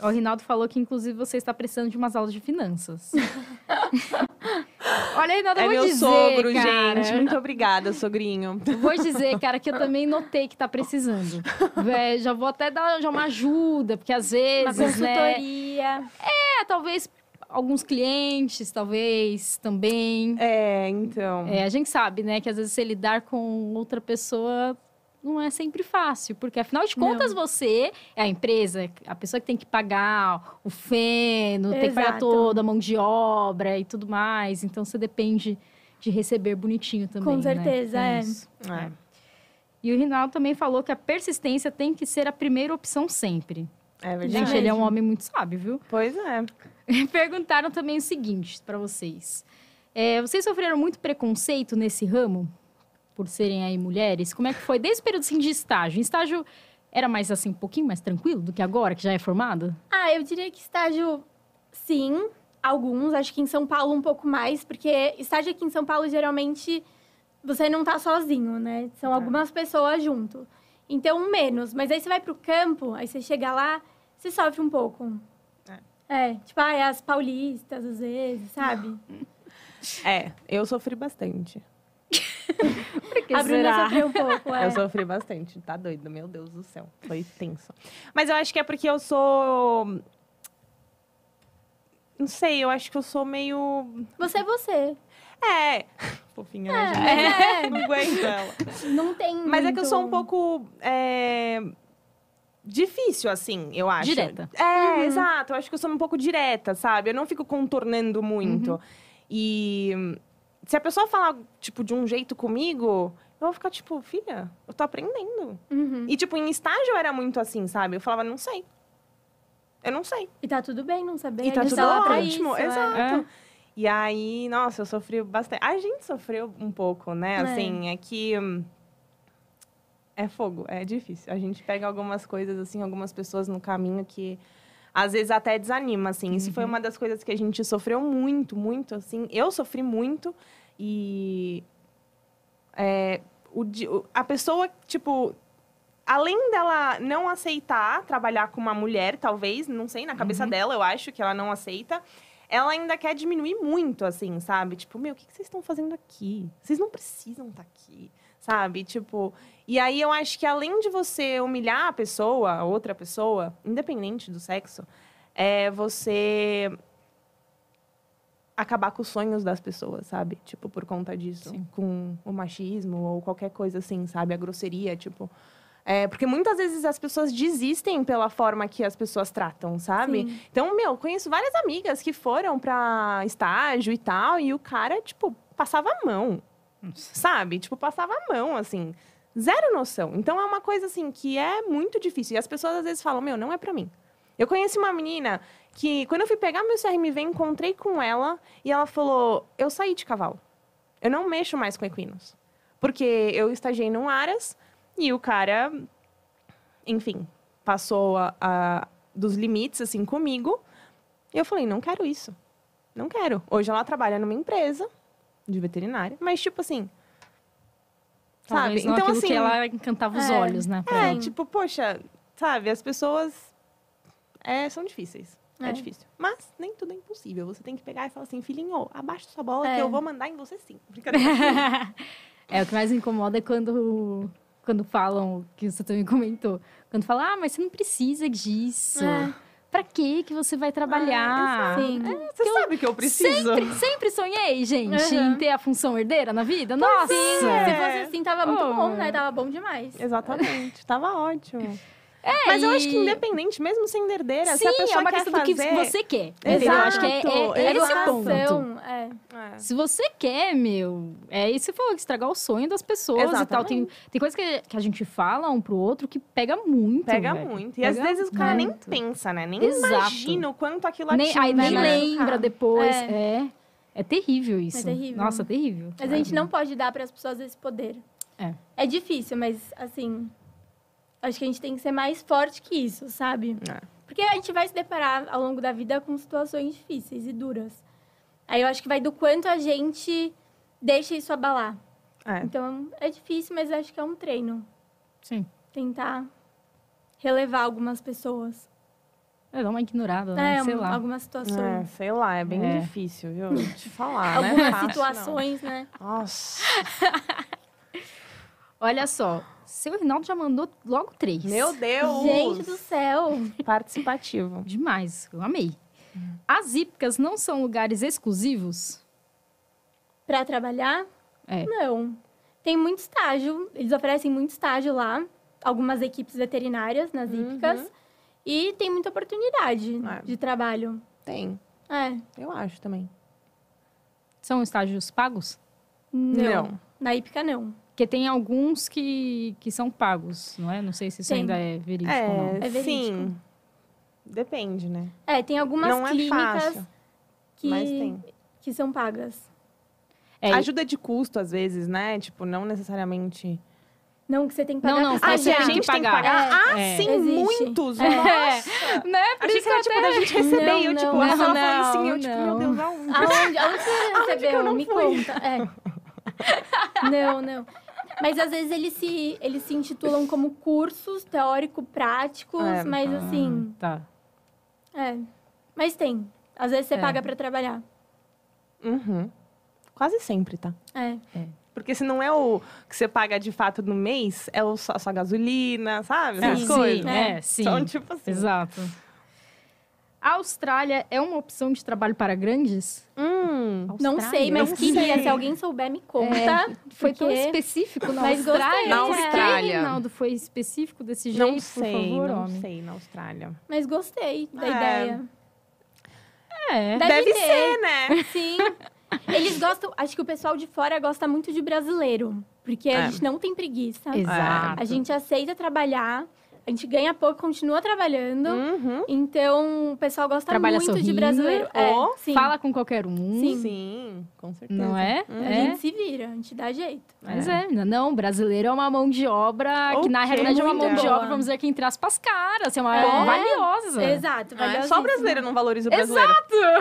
O Rinaldo falou que, inclusive, você está precisando de umas aulas de finanças. Olha, Rinaldo, eu É vou meu dizer, sogro, cara. gente. Muito obrigada, sogrinho. Vou dizer, cara, que eu também notei que tá precisando. Vé, já vou até dar já uma ajuda, porque às Uma vezes, né? consultoria. É, talvez alguns clientes, talvez também. É, então. É, a gente sabe, né, que às vezes você lidar com outra pessoa não é sempre fácil, porque afinal de contas você é a empresa, a pessoa que tem que pagar o feno, tem que pagar Exato. toda a mão de obra e tudo mais, então você depende de receber bonitinho também. Com né? certeza, é. isso. É. E o Rinaldo também falou que a persistência tem que ser a primeira opção sempre. É verdade. Gente, ele é um homem muito sábio, viu? Pois é. Perguntaram também o seguinte para vocês. É, vocês sofreram muito preconceito nesse ramo? Por serem aí mulheres? Como é que foi? Desde o período assim, de estágio. Em estágio era mais assim, um pouquinho mais tranquilo do que agora, que já é formada? Ah, eu diria que estágio, sim. Alguns, acho que em São Paulo um pouco mais, porque estágio aqui em São Paulo, geralmente, você não tá sozinho, né? São É. algumas pessoas junto. Então, menos. Mas aí você vai pro campo, aí você chega lá, você sofre um pouco. É, tipo, ah, é as paulistas, às vezes, sabe? É, eu sofri bastante. Por que A será? um pouco, é. Eu sofri bastante, tá doido, meu Deus do céu. Foi tenso. Mas eu acho que é porque eu sou. Não sei, eu acho que eu sou meio. Você é você. É. Fofinha, né, gente? É, Não aguento ela. não tem Mas é que eu sou um muito- pouco. é, Difícil, assim, eu acho. Direta. É, exato. Eu acho que eu sou um pouco direta, sabe? Eu não fico contornando muito. Uhum. E se a pessoa falar, tipo, de um jeito comigo, eu vou ficar, tipo, filha, eu tô aprendendo. Uhum. E, tipo, em estágio era muito assim, sabe? Eu falava, não sei. Eu não sei. E tá tudo bem não saber. E tá tudo lá pra ótimo. isso, é. Exato. É. E aí, nossa, eu sofri bastante. A gente sofreu um pouco, né? É. Assim, é que. hum, É fogo, é difícil. A gente pega algumas coisas, assim, algumas pessoas no caminho que às vezes até desanima, assim. Isso foi uma das coisas que a gente sofreu muito, muito, assim. Eu sofri muito e. é, o, a pessoa, tipo. Além dela não aceitar trabalhar com uma mulher, talvez, não sei, na cabeça dela, eu acho que ela não aceita ela ainda quer diminuir muito, assim, sabe? Tipo, meu, o que que vocês estão fazendo aqui? Vocês não precisam estar aqui, sabe? Tipo, e aí eu acho que além de você humilhar a pessoa, a outra pessoa, independente do sexo, é você acabar com os sonhos das pessoas, sabe? Tipo, por conta disso. Sim. Com o machismo ou qualquer coisa assim, sabe? A grosseria, tipo. É, porque muitas vezes as pessoas desistem pela forma que as pessoas tratam, sabe? Sim. Então, meu, conheço várias amigas que foram pra estágio e tal, e o cara, tipo, passava a mão, sabe? Tipo, passava a mão, assim. Zero noção. Então, é uma coisa, assim, que é muito difícil. E as pessoas, às vezes, falam, meu, não é pra mim. Eu conheci uma menina que, quando eu fui pegar meu CRMV, encontrei com ela, e ela falou, eu saí de cavalo. Eu não mexo mais com equinos. Porque eu estagiei num Aras, e o cara, enfim, passou a- a, dos limites, assim, comigo. E eu falei, não quero isso. Não quero. Hoje ela trabalha numa empresa de veterinária, mas, tipo assim. Talvez sabe? Então, assim. que ela encantava os É. olhos, né? É, tipo, poxa, sabe, as pessoas é, são difíceis. É. É. difícil. Mas nem tudo é impossível. Você tem que pegar e falar assim, filhinho, abaixa sua bola É. que eu vou mandar em você sim. Brincadeira. é, o que mais me incomoda é quando, quando falam, que você também comentou, quando falam, ah, mas você não precisa disso. É. Pra que que você vai trabalhar? Sim. Você sabe que eu preciso. Sempre, sempre sonhei, gente, Uhum. em ter a função herdeira na vida. Nossa! Sim, se É. fosse assim, tava muito Oh. bom, né? Tava bom demais. Exatamente. Tava ótimo. É, Mas eu e- acho que independente, mesmo sendo herdeira, se Sim, a pessoa é uma quer questão fazer... do que você quer. Entendeu? Eu acho que é, é, é Exato, esse o ponto. é. É. Se você quer, meu, é isso que você falou, estragar o sonho das pessoas e tal. Tem, tem coisa que, que a gente fala um pro outro que pega muito. Pega velho. muito. E às Pega vezes o cara nem pensa, né? Nem Exato. imagina o quanto aquilo Nem, atinge. aí nem né? lembra depois. É. É. é. terrível isso. terrível. Nossa, terrível. Mas a gente não pode dar para as pessoas esse poder. É. É difícil, mas assim, acho que a gente tem que ser mais forte que isso, sabe? É. Porque a gente vai se deparar ao longo da vida com situações difíceis e duras. Aí eu acho que vai do quanto a gente deixa isso abalar. É. Então é difícil, mas acho que é um treino. Sim. Tentar relevar algumas pessoas. É, dá uma ignorada, né? É, Sei um- lá. algumas É, situações. sei lá, é bem É. difícil, viu? Te falar, né? Algumas não. situações, né? Nossa. Olha só, seu Rinaldo já mandou logo três. Meu Deus! Gente do céu! Participativo. Demais, eu amei. As hípicas não são lugares exclusivos? Pra trabalhar? É. Não. Tem muito estágio, eles oferecem muito estágio lá, algumas equipes veterinárias nas Uhum. hípicas. E tem muita oportunidade É. de trabalho. Tem. É. Eu acho também. São estágios pagos? Não. Não. Na hípica, não. Porque tem alguns que, que são pagos, não é? Não sei se isso Tem. ainda é verídico ou não. É, É verídico. sim. Depende, né? É, tem algumas não é clínicas fácil, que, mas tem. que são pagas. É, Ajuda de custo, às vezes, né? Tipo, não necessariamente... Não que você tem que Não, pagar. não, pra Ah, você tem que gente tem que pagar. pagar? Ah, É. sim, Existe. muitos! É. Nossa! né? Por Achei isso que era, tipo, até- da gente receber. Não, eu, tipo, não, ela não, falando assim, eu, não, tipo, não. meu Deus, aonde? Aonde, aonde você recebeu? não Me fui? conta. É. Não, não. Mas às vezes eles se, eles se intitulam como cursos teórico-práticos, É. mas assim. Tá. É. Mas tem. Às vezes você É. paga pra trabalhar. Uhum. Quase sempre, tá? É. Porque se não é o que você paga de fato no mês, é o, a sua gasolina, sabe? Essas Sim, coisas. Sim, é, sim. São tipo assim. Exato. A Austrália é uma opção de trabalho para grandes? Hum. Não sei, mas Não queria. sei. Se alguém souber, me conta. É, Foi tão porque- específico na Mas gostei, Austrália? Na Por que, Austrália. Reinaldo, foi específico desse jeito, Não por sei, favor, não homem? sei, na Austrália. Mas gostei da É. ideia. É. Deve Deve ser, né? Sim. Eles gostam. Acho que o pessoal de fora gosta muito de brasileiro. Porque a É. gente não tem preguiça. Exato. A gente aceita trabalhar. A gente ganha pouco, continua trabalhando. Uhum. Então, o pessoal gosta Trabalha muito de sorrindo. brasileiro. É, Ó, sim. Fala com qualquer um. Sim. Sim, com certeza. Não é? Uhum. A É. gente se vira, a gente dá jeito. Mas é, menina, não, brasileiro é uma mão de obra que na realidade é uma mão de obra, vamos dizer, que entre aspas, caras, é uma É. valiosa. Exato. É só o brasileiro não valoriza o brasileiro.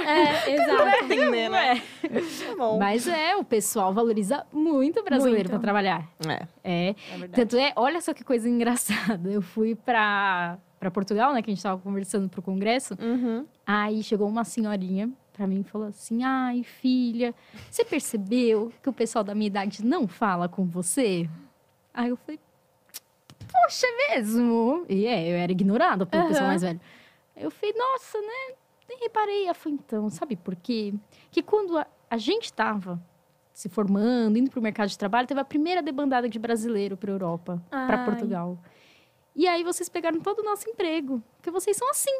É, exato. Entender, né? É. Tá bom. Mas é, o pessoal valoriza muito o brasileiro Muito. para trabalhar. É, É. é verdade. Tanto é, olha só que coisa engraçada. Eu fui para para Portugal, né, que a gente tava conversando pro congresso. Uhum. Aí chegou uma senhorinha para mim e falou assim: "Ai, filha, você percebeu que o pessoal da minha idade não fala com você?" Aí eu falei: "Poxa, é mesmo?" E é, eu era ignorada pelo Aham. pessoal mais velho. Aí eu falei: "Nossa, né? Nem reparei." Ela falou: "Então, sabe por quê? Que quando a, a gente tava se formando, indo para o mercado de trabalho, teve a primeira debandada de brasileiro para Europa, para. Portugal. E aí vocês pegaram todo o nosso emprego, porque vocês são assim."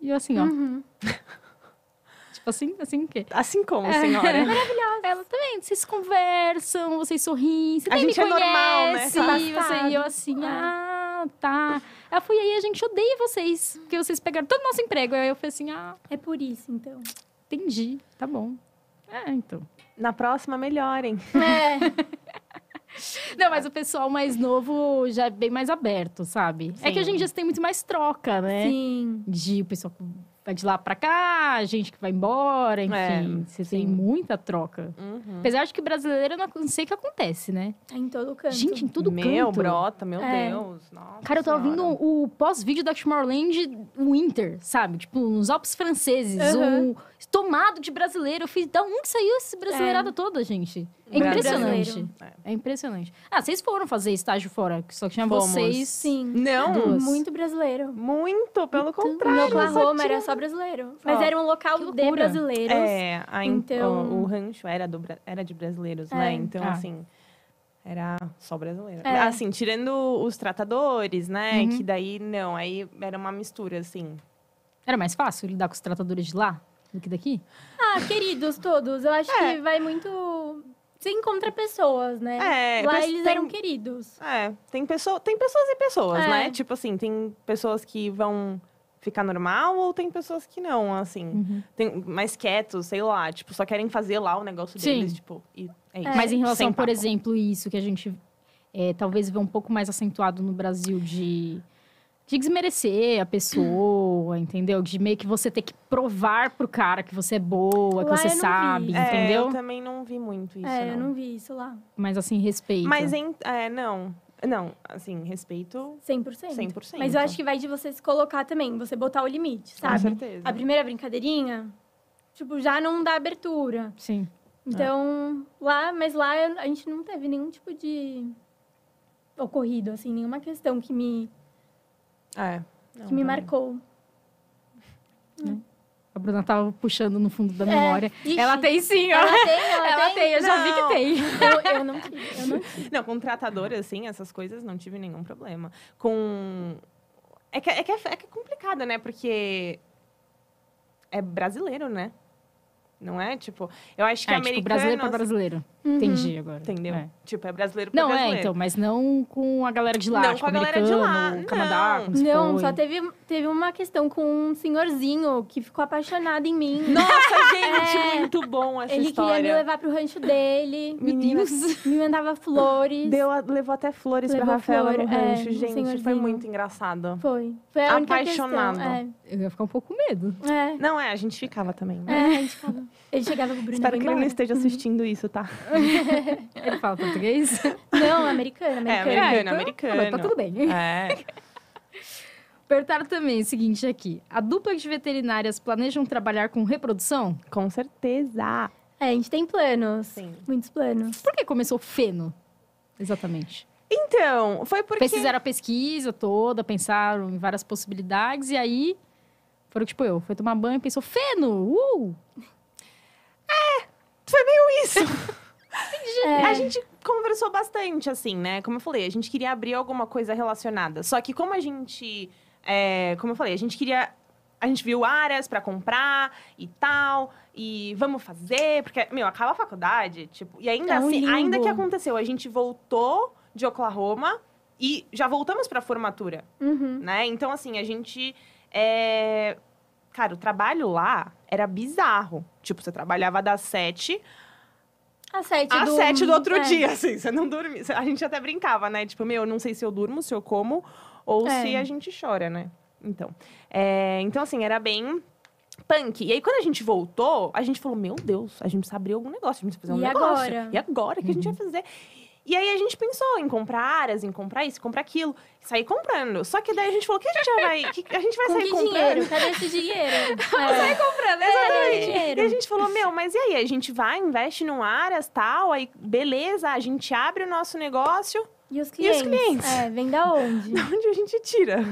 E eu assim, ó, Uhum. tipo assim, assim o quê? Assim como, senhora. Ela também, vocês conversam, vocês sorriem, você A gente me é normal, né? conhece, você, e eu assim, É. ah, tá. Ela foi aí, a gente odeia vocês, porque vocês pegaram todo o nosso emprego. Aí eu falei assim, ah, É por isso, então. entendi, tá bom. É, então. Na próxima, melhorem. É. Não, mas o pessoal mais novo já é bem mais aberto, sabe? É que Sim. hoje em dia você tem muito mais troca, né? Sim. De o pessoal vai de lá pra cá, gente que vai embora, enfim. É, você sim. tem muita troca. Uhum. Apesar de que brasileiro eu não sei o que acontece, né? É em todo canto. Gente, em tudo meu, canto. brota, meu É. Deus. Nossa Cara, eu tava Senhora. vendo o pós-vídeo da Tomorrowland Winter, sabe? Tipo, nos Alpes franceses, Aham. um tomado de brasileiro. Eu fiz, da onde saiu essa brasileirada toda, gente? É impressionante. É impressionante. Ah, vocês foram fazer estágio fora, que só tinha Fomos. vocês. Sim. Não, Duas. Muito brasileiro. muito, pelo No contrário. só Oklahoma tinha- era só brasileiro. Mas Ó, era um local que de brasileiros. É, a, Então- o, o rancho era, do, era de brasileiros, né? É. Então, Ah. assim, era só brasileiro. É. Assim, tirando os tratadores, né? Uhum. Que daí, não, aí era uma mistura, assim. Era mais fácil lidar com os tratadores de lá do que daqui? Ah, queridos todos. Eu acho É. que vai muito... Você encontra pessoas, né? É, Lá eles tem- eram queridos. É, tem, pessoa, tem pessoas e pessoas, É. né? Tipo assim, tem pessoas que vão ficar normal ou tem pessoas que não, assim. Uhum. Tem mais quietos, sei lá, tipo, só querem fazer lá o negócio Sim. deles, tipo, e é isso. Mas em relação, Sem por papo. exemplo, isso que a gente é, talvez vê um pouco mais acentuado no Brasil de, de desmerecer a pessoa, entendeu? De meio que você ter que provar pro cara que você é boa, que Lá você não sabe, É, entendeu? eu também não vi muito isso, é, eu não. não vi isso lá. Mas assim, respeito. Mas, em, é, não. Não, assim, respeito 100%. 100%. Mas eu acho que vai de você se colocar também, você botar o limite, Com sabe? certeza. A primeira brincadeirinha, tipo, já não dá abertura. Sim. Então, lá, mas lá a gente não teve nenhum tipo de ocorrido, assim, nenhuma questão que me, É. Não, que me também. marcou. A Bruna tava puxando no fundo da É, memória. ixi. Ela tem sim, ó. Ela tem, ela, Ela tem, eu já vi Não. que tem. Eu, eu não tive, eu não tive. Não, com tratador, assim, essas coisas, não tive nenhum problema. Com... É que é, que é, é que é complicado, né? Porque é brasileiro, né? Não é? Tipo, eu acho que É, americano... tipo, brasileiro pra brasileiro. Uhum. Entendi agora. Entendeu? É. Tipo, é brasileiro pra Não, brasileiro. é, então, mas não com a galera de lá, Não tipo, com a galera de lá, americano, Canadá, não. como Não, foi. só teve, teve uma questão com um senhorzinho que ficou apaixonado em mim. Nossa, gente, É. muito bom essa Ele história. queria me levar pro rancho dele. Meu Menina, Deus. Me mandava flores. Deu, a- levou até flores Levou pra Rafaela flor, no é, rancho, um gente. Foi muito engraçado. Foi. Foi a única Apaixonado. questão. Eu ia ficar um pouco com medo. É. É. Não, é, a gente ficava também. né? É, a gente ficava... Ele chegava pro Bruno Espero que ele não esteja assistindo isso, tá? Ele fala português? Não, americano, americano. Americano, É, então- americano. Ah, mas tá tudo bem. É. Perguntaram também o seguinte aqui. A dupla de veterinárias planejam trabalhar com reprodução? Com certeza. É, a gente tem planos. Sim. Muitos planos. Por que começou feno? Exatamente. Então, foi porque... Vocês fizeram a pesquisa toda, pensaram em várias possibilidades, e aí foram tipo eu, foi tomar banho e pensou, feno! Uh! Foi meio isso. É, A gente conversou bastante, assim, né? Como eu falei, a gente queria abrir alguma coisa relacionada. Só que como a gente... é, como eu falei, a gente queria... A gente viu áreas pra comprar e tal. E vamos fazer. Porque, meu, acaba a faculdade, tipo... E ainda É um assim, limbo. ainda que aconteceu, a gente voltou de Oklahoma e já voltamos pra formatura. Uhum. né? Então, assim, a gente. é, Cara, o trabalho lá era bizarro. Tipo, você trabalhava das sete Às sete às do... sete do outro é. dia, assim. Você não dormia. A gente até brincava, né? Tipo, meu, não sei se eu durmo, se eu como, ou É. se a gente chora, né? Então. é, Então, assim, era bem punk. E aí, quando a gente voltou, a gente falou, meu Deus, a gente precisa abrir algum negócio, a gente precisa fazer um E negócio. agora? E agora? O que a gente vai fazer? E aí, a gente pensou em comprar áreas, em comprar isso, comprar aquilo. Sair comprando. Só que daí a gente falou, que a gente vai... Que a gente vai Com sair que comprando? dinheiro? Cadê esse dinheiro? É. comprando, exatamente. E a gente falou, meu, mas e aí? A gente vai, investe num áreas, tal, aí beleza, a gente abre o nosso negócio, E os E os clientes? clientes? É, vem da onde? de onde a gente tira?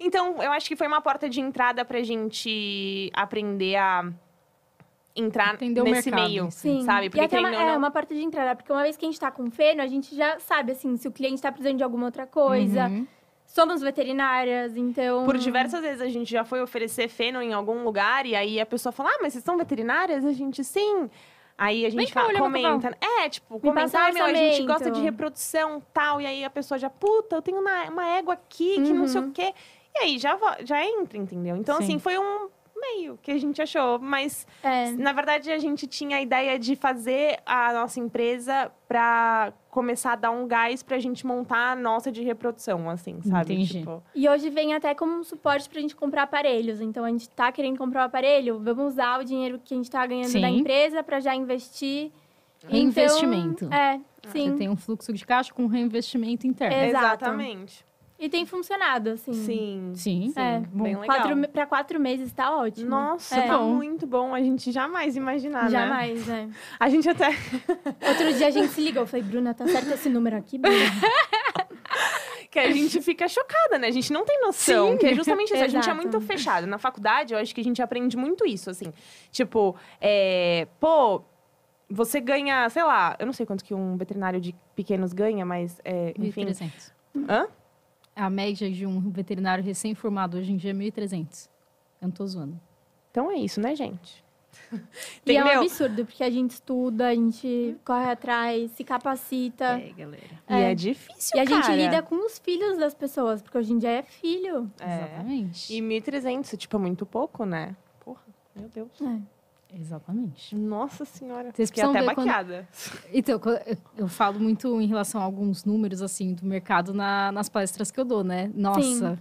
Então, eu acho que foi uma porta de entrada pra gente aprender a entrar Entender nesse mercado, meio. sim. Sabe? E Porque até uma, é não- uma porta de entrada, porque uma vez que a gente tá com feno, a gente já sabe, assim, se o cliente tá precisando de alguma outra coisa. Uhum. Somos veterinárias, então... Por diversas vezes a gente já foi oferecer feno em algum lugar e aí a pessoa fala: Ah, mas vocês são veterinárias? A gente sim. Aí a gente cá fa- olhar meu comenta. É, tipo, comentar, um meu, a gente orçamento." gosta de reprodução tal. E aí a pessoa já, puta, eu tenho uma, uma égua aqui que não sei Uhum. o quê. E aí já, já entra, entendeu? Então, Sim. assim, foi um. Meio que a gente achou. Mas, É. na verdade, a gente tinha a ideia de fazer a nossa empresa pra começar a dar um gás pra gente montar a nossa de reprodução, assim, sabe? Entendi. Tipo, E hoje vem até como um suporte pra gente comprar aparelhos. Então, a gente tá querendo comprar um aparelho, vamos usar o dinheiro que a gente tá ganhando Sim. da empresa pra já investir. Reinvestimento. Então, é, Você sim. tem um fluxo de caixa com reinvestimento interno. Exato. exatamente. E tem funcionado, assim. Sim. Sim. É, bem legal. Quatro, pra quatro meses tá ótimo. Nossa, É. tá muito bom. A gente jamais imaginar, né? Jamais, né? A gente até... Outro dia a gente se ligou. Eu falei, Bruna, tá certo esse número aqui, Bruna? que a gente fica chocada, né? A gente não tem noção. Sim. Que é justamente isso. A gente é muito fechado. Na faculdade, eu acho que a gente aprende muito isso, assim. Tipo, é... Pô, você ganha, sei lá... Eu não sei quanto que um veterinário de pequenos ganha, mas, é, enfim... 1.300. Hã? A média de um veterinário recém-formado hoje em dia é 1.300. Eu não tô zoando. Então é isso, né, gente? E é um absurdo, porque a gente estuda, a gente corre atrás, se capacita. galera. E é, difícil, E a gente lida com os filhos das pessoas, porque hoje em dia é filho. É. Exatamente. E 1.300, tipo, é muito pouco, né? Porra, meu Deus. É. Exatamente. Nossa senhora. Vocês Fiquei precisam até ver quando- baqueada. Então, eu- falo muito em relação a alguns números, assim, do mercado na- nas palestras que eu dou, né? Nossa. Sim.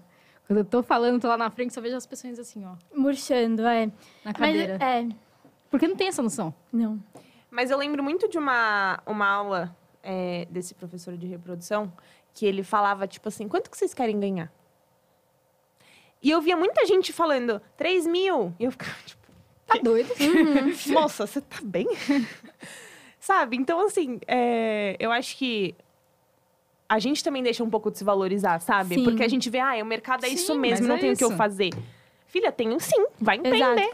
Quando eu tô falando, tô lá na frente, só vejo as pessoas assim, ó, Murchando, é. na Mas cadeira. é, Porque não tem essa noção. não. Mas eu lembro muito de uma, uma aula é, desse professor de reprodução que ele falava, tipo assim, quanto que vocês querem ganhar? E eu via muita gente falando, 3 mil. E eu ficava, tipo, Tá doido? moça, você tá bem? Sabe? Então, assim, é, eu acho que a gente também deixa um pouco de se valorizar, sabe? Sim. Porque a gente vê, ah, o mercado é Sim, isso mesmo, mas não é tem o que eu fazer. Filha, tenho sim, vai empreender.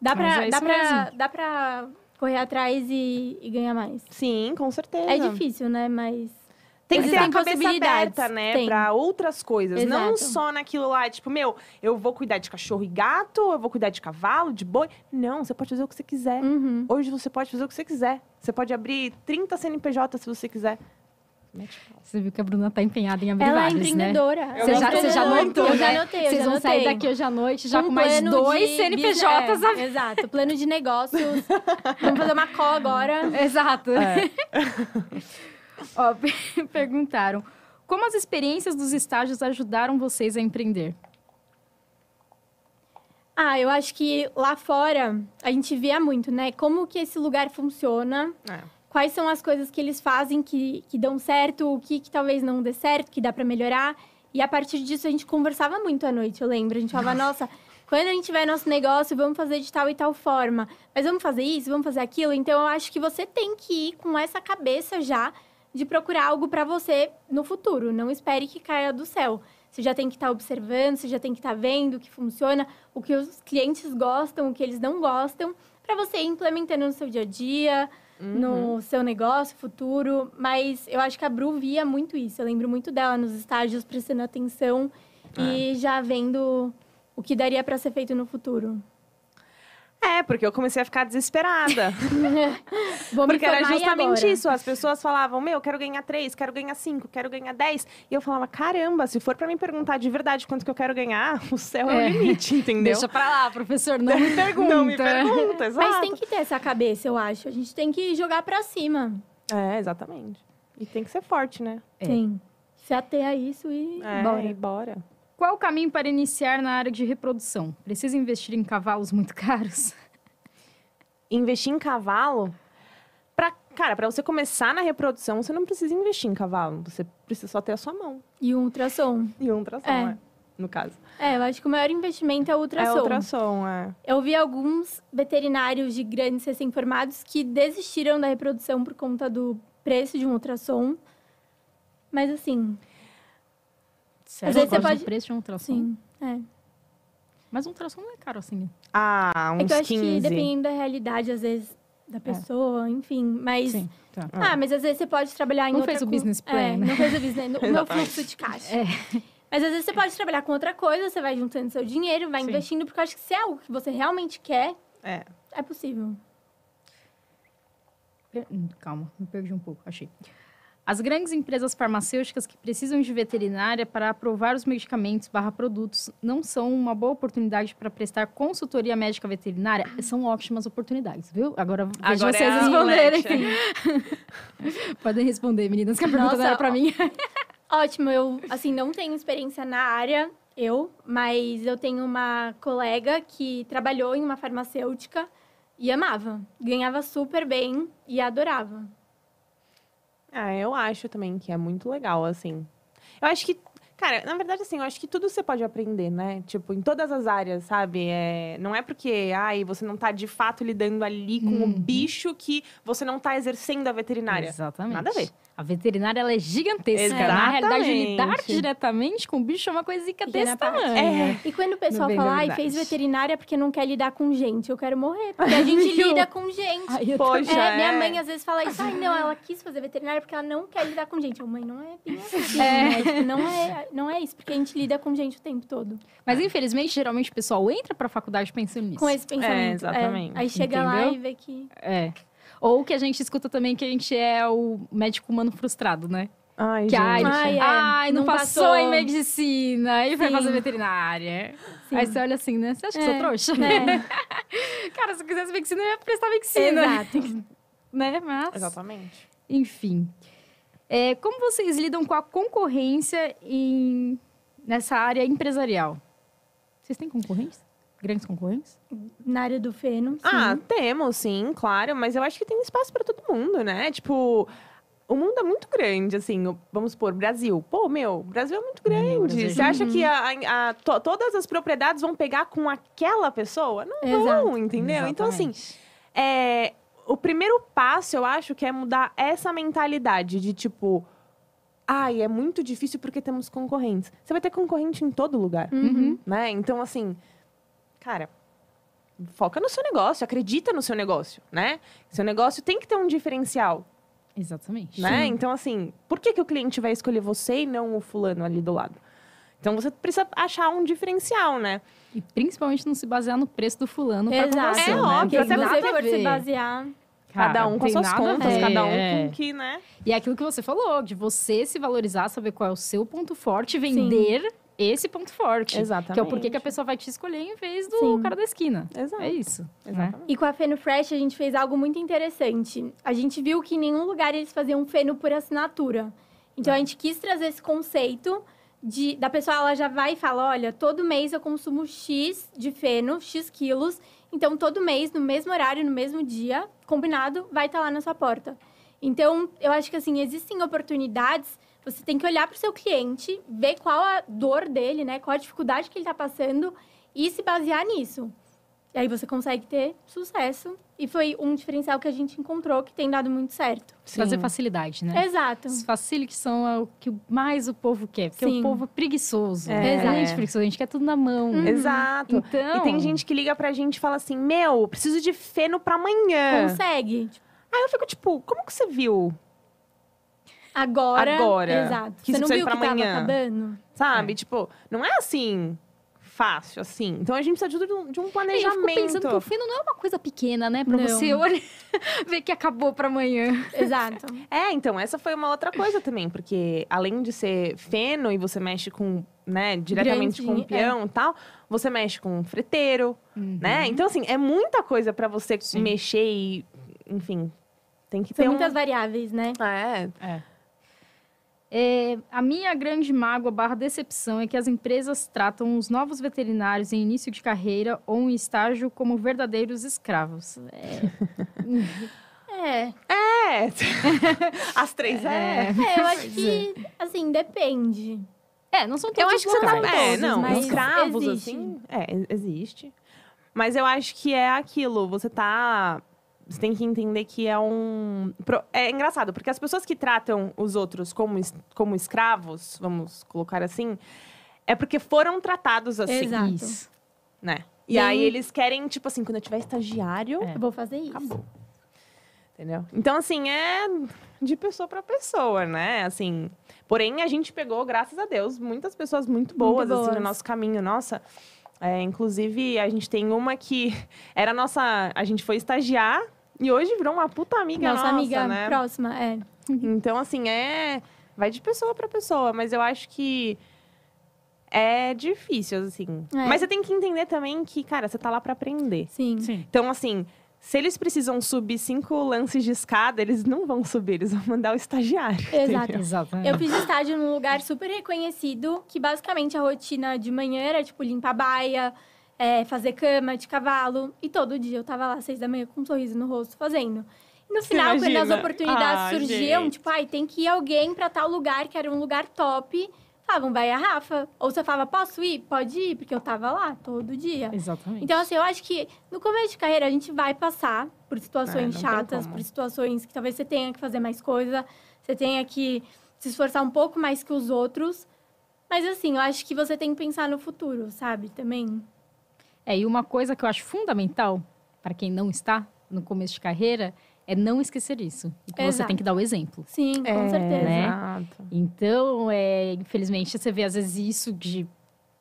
Dá Mas pra, é dá, pra, mesmo. dá pra correr atrás e, e ganhar mais. Sim, com certeza. É difícil, né? Mas. Tem que ter a cabeça aberta, né? Tem. Pra outras coisas. Não Exato. só naquilo lá, tipo, meu, eu vou cuidar de cachorro e gato, eu vou cuidar de cavalo, de boi. Não, você pode fazer o que você quiser. Uhum. Hoje você pode fazer o que você quiser. Você pode abrir 30 CNPJ se você quiser. Você viu que a Bruna tá empenhada em abrir Ela é vários, né? empreendedora. Eu Você já, você já notou, Eu já né? notei, eu Vocês já vão sair daqui hoje à noite já Um com mais dois CNPJs. é, exato, plano de negócios. Vamos fazer uma call agora. Exato. É. Ó, per- perguntaram. Como as experiências dos estágios ajudaram vocês a empreender? Ah, eu acho que lá fora a gente via muito, né? Como que esse lugar funciona, É. quais são as coisas que eles fazem que, que dão certo, o que, que talvez não dê certo, que dá pra melhorar. E a partir disso a gente conversava muito à noite, eu lembro. A gente falava, nossa, quando a gente tiver nosso negócio, vamos fazer de tal e tal forma. Mas vamos fazer isso, vamos fazer aquilo. Então eu acho que você tem que ir com essa cabeça já de procurar algo pra você no futuro. Não espere que caia do céu. Você já tem que estar observando, você já tem que estar vendo o que funciona, o que os clientes gostam, o que eles não gostam, para você ir implementando no seu dia a dia, no seu negócio futuro. Mas eu acho que a Bru via muito isso. Eu lembro muito dela nos estágios prestando atenção e já vendo o que daria para ser feito no futuro. É, porque eu comecei a ficar desesperada. Porque era justamente isso. As pessoas falavam, meu, quero ganhar três, quero ganhar cinco, quero ganhar dez. E eu falava, caramba, se for pra me perguntar de verdade quanto que eu quero ganhar, o céu é, É. o limite, entendeu? Deixa pra lá, professor, não me pergunta. Não me pergunta, exato. Mas tem que ter essa cabeça, eu acho. A gente tem que jogar para cima. É, exatamente. E tem que ser forte, né? É. Tem. Se ater a isso e É, bora. e bora. Qual o caminho para iniciar na área de reprodução? Precisa investir em cavalos muito caros? Investir em cavalo, pra, cara, pra você começar na reprodução, você não precisa investir em cavalo. Você precisa só ter a sua mão. E um ultrassom. E um ultrassom, É. é. No caso. É, eu acho que o maior investimento é o ultrassom. É ultrassom, é. Eu vi alguns veterinários de grandes recém-formados que desistiram da reprodução por conta do preço de um ultrassom. Mas assim, Sério, vezes você pode- preço de um ultrassom? sim. É. Mas um ultrassom não é caro assim. né? Ah, uns É que eu acho 15. que dependendo da realidade, às vezes, da pessoa, enfim. Mas. Sim, tá. Ah, mas às vezes você pode trabalhar em Não outra fez o business plan, é, né? Não fez o business, o meu fluxo de caixa. É. Mas às vezes você pode trabalhar com outra coisa, você vai juntando seu dinheiro, vai Sim. investindo, porque eu acho que se é algo que você realmente quer, É. é possível. Calma, me perdi um pouco, achei. As grandes empresas farmacêuticas que precisam de veterinária para aprovar os medicamentos barra produtos não são uma boa oportunidade para prestar consultoria médica veterinária? São ótimas oportunidades, viu? Agora, Agora vocês é responderem. Podem responder, meninas, que a pergunta não Nossa, era para mim. Ótimo, eu, assim, não tenho experiência na área, eu, mas eu tenho uma colega que trabalhou em uma farmacêutica e amava. Ganhava super bem e adorava. Ah, eu acho também que é muito legal, assim. Eu acho que, cara, na verdade, assim, eu acho que tudo você pode aprender, né? Tipo, em todas as áreas, sabe? É, não é porque, ai, você não tá de fato lidando ali com o Uhum. bicho que você não tá exercendo a veterinária. Exatamente. Nada a ver. A veterinária ela é gigantesca. Na realidade, lidar Exatamente. diretamente com o bicho é uma coisinha Pequena desse parte. tamanho. É. E quando o pessoal fala, ai, fez veterinária porque não quer lidar com gente, eu quero morrer. Porque a gente lida com gente. Ai, Poxa, É, minha é. mãe às vezes fala isso, ai, não, ela quis fazer veterinária porque ela não quer lidar com gente. Eu, mãe, não é bem assim, É. né? Tipo, não é, não é isso, porque a gente lida com gente o tempo todo. Mas infelizmente, geralmente o pessoal entra pra faculdade pensando nisso. Com esse pensamento. É, exatamente. Aí chega lá Entendeu? e vê que. É. Ou que a gente escuta também que a gente é o médico humano frustrado, né? Ai, Que ai, gente. Ai, é. ai, não, Não passou, passou. em medicina e foi fazer veterinária. Sim. Aí você olha assim, né? Você acha que eu É, sou trouxa? É, Cara, se eu quisesse medicina, eu ia prestar medicina. exato. Né? Mas, Exatamente. enfim. É, como vocês lidam com a concorrência em, nessa área empresarial? Vocês têm concorrentes? Grandes concorrentes? Na área do feno, sim. Ah, temos, sim, claro, mas eu acho que tem espaço pra todo mundo, né? Tipo, o mundo é muito grande, assim, vamos supor, Brasil. Pô, meu, o Brasil é muito o grande. Brasil é Você acha que a- a- to- todas as propriedades vão pegar com aquela pessoa? Não Exato. vão, entendeu? Então, assim, Exatamente. é, o primeiro passo, eu acho, que é mudar essa mentalidade de tipo. Ai, é muito difícil porque temos concorrentes. Você vai ter concorrente em todo lugar, Uhum. né? Então, assim, cara, foca no seu negócio, acredita no seu negócio, né? Seu negócio tem que ter um diferencial, Exatamente. né? Então, assim, por que, que o cliente vai escolher você e não o fulano ali do lado? Então, você precisa achar um diferencial, né? E principalmente não se basear no preço do fulano pra Exato. conversão, É né? óbvio, Se você a for se basear. Cada um com suas contas, ver, cada um é. com que, né? E é aquilo que você falou, de você se valorizar, saber qual é o seu ponto forte, vender esse ponto forte. Exatamente. Que é o porquê que a pessoa vai te escolher em vez do Sim. cara da esquina. Exato. É isso. né? Exatamente. E com a Feno Fresh, a gente fez algo muito interessante. A gente viu que em nenhum lugar eles faziam feno por assinatura. Então, a gente quis trazer esse conceito de, da pessoa, ela já vai e fala, olha, todo mês eu consumo X de feno, X quilos. Então, todo mês, no mesmo horário, no mesmo dia, combinado, vai estar lá na sua porta. Então, eu acho que, assim, existem oportunidades... Você tem que olhar para o seu cliente, ver qual a dor dele, né? Qual a dificuldade que ele está passando e se basear nisso. E aí você consegue ter sucesso. E foi um diferencial que a gente encontrou que tem dado muito certo. Trazer Sim. facilidade, né? Exato. Os facilities são é o que mais o povo quer, porque Sim. o povo é preguiçoso. É. né? A gente Exato. é preguiçoso, a gente quer tudo na mão. Uhum. Exato. Então, E tem gente que liga pra gente e fala assim: Meu, preciso de feno pra amanhã. Consegue. Aí eu fico tipo: Como que você viu? Agora. Agora. Exato. Que você não viu que tava amanhã. acabando? Sabe? É. Tipo, não é assim fácil, assim. Então a gente precisa de um, de um eu planejamento. fico pensando que o feno não é uma coisa pequena, né? Pra Não. você olhar, ver que acabou pra amanhã. Exato. É, então, essa foi uma outra coisa também, porque além de ser feno e você mexe com, né, diretamente com o Grande, peão e tal, você mexe com freteiro, né? Então, assim, é muita coisa pra você Uhum. Sim. mexer e, enfim, tem que São ter muitas um... variáveis, né? É, É, a minha grande mágoa barra decepção é que as empresas tratam os novos veterinários em início de carreira ou em estágio como verdadeiros escravos. É, É. É. As três é. É, eu acho que, assim, depende. É, não são todos Eu acho que você tá. É, não, mas escravos, existe. assim. É, existe. Mas eu acho que é aquilo. Você tá. Você tem que entender que é um. É engraçado, porque as pessoas que tratam os outros como, es- como escravos, vamos colocar assim, é porque foram tratados assim, Exato. Isso. né? E Bem- aí eles querem, tipo assim, quando eu tiver estagiário, É. Eu vou fazer isso. acabou. Entendeu? Então, assim, é de pessoa para pessoa, né? Assim, porém, a gente pegou, graças a Deus, muitas pessoas muito boas, assim, no boas. nosso caminho. Nossa, é, inclusive, a gente tem uma que era a nossa... A gente foi estagiar E hoje virou uma puta amiga Nossa, nossa, amiga né? próxima, é. Então, assim, é. Vai de pessoa pra pessoa, mas eu acho que é difícil, assim. É. Mas você tem que entender também que, cara, você tá lá pra aprender. Sim. Sim. Então, assim, se eles precisam subir cinco lances de escada, eles não vão subir, eles vão mandar o estagiário. Exato. Exatamente. Eu fiz estágio num lugar super reconhecido, que basicamente a rotina de manhã era, tipo, limpar a baia, é, fazer cama de cavalo. E todo dia eu tava lá às seis da manhã com um sorriso no rosto fazendo. E no final, quando as oportunidades Ah, surgiam, gente. tipo, ai, tem que ir alguém pra tal lugar, que era um lugar top. Falavam, vai a Rafa. Ou você falava, posso ir? Pode ir, porque eu tava lá todo dia. Exatamente. Então, assim, eu acho que no começo de carreira a gente vai passar por É, situações tem chatas, por situações que talvez você tenha que fazer mais coisa, você tenha que se esforçar um pouco mais que os outros. Mas, assim, eu acho que você tem que pensar no futuro, sabe? Também. É, e uma coisa que eu acho fundamental para quem não está no começo de carreira é não esquecer isso. E que você tem que dar o exemplo. Sim, com É, certeza. né? Exato. Então, é, infelizmente, você vê às vezes isso de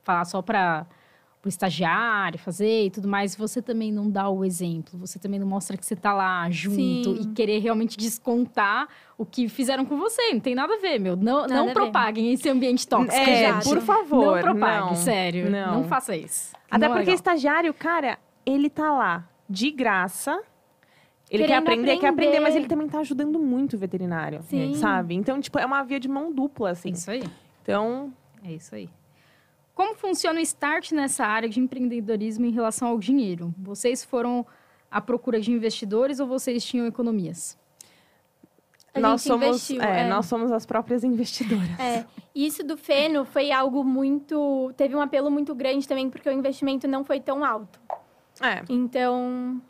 falar só para o estagiário fazer e tudo mais, você também não dá o exemplo, você também não mostra que você tá lá junto Sim. e querer realmente descontar o que fizeram com você. Não tem nada a ver, meu. Não, Nada não propaguem esse ambiente tóxico, É, gente. por favor. Não propague, não. sério. Não. não. faça isso. Até é porque legal. estagiário, cara, ele tá lá de graça. Ele quer Querendo aprender, quer aprender, mas aprender. ele também tá ajudando muito o veterinário. Sim. Sabe? Então, tipo, é uma via de mão dupla, É assim. isso aí. Então, É isso aí. Como funciona o start nessa área de empreendedorismo em relação ao dinheiro? Vocês foram à procura de investidores ou vocês tinham economias? A nós gente somos, investiu, é, é. nós somos as próprias investidoras. É, isso do Feno foi algo muito. Teve um apelo muito grande também, porque o investimento não foi tão alto. É, Então,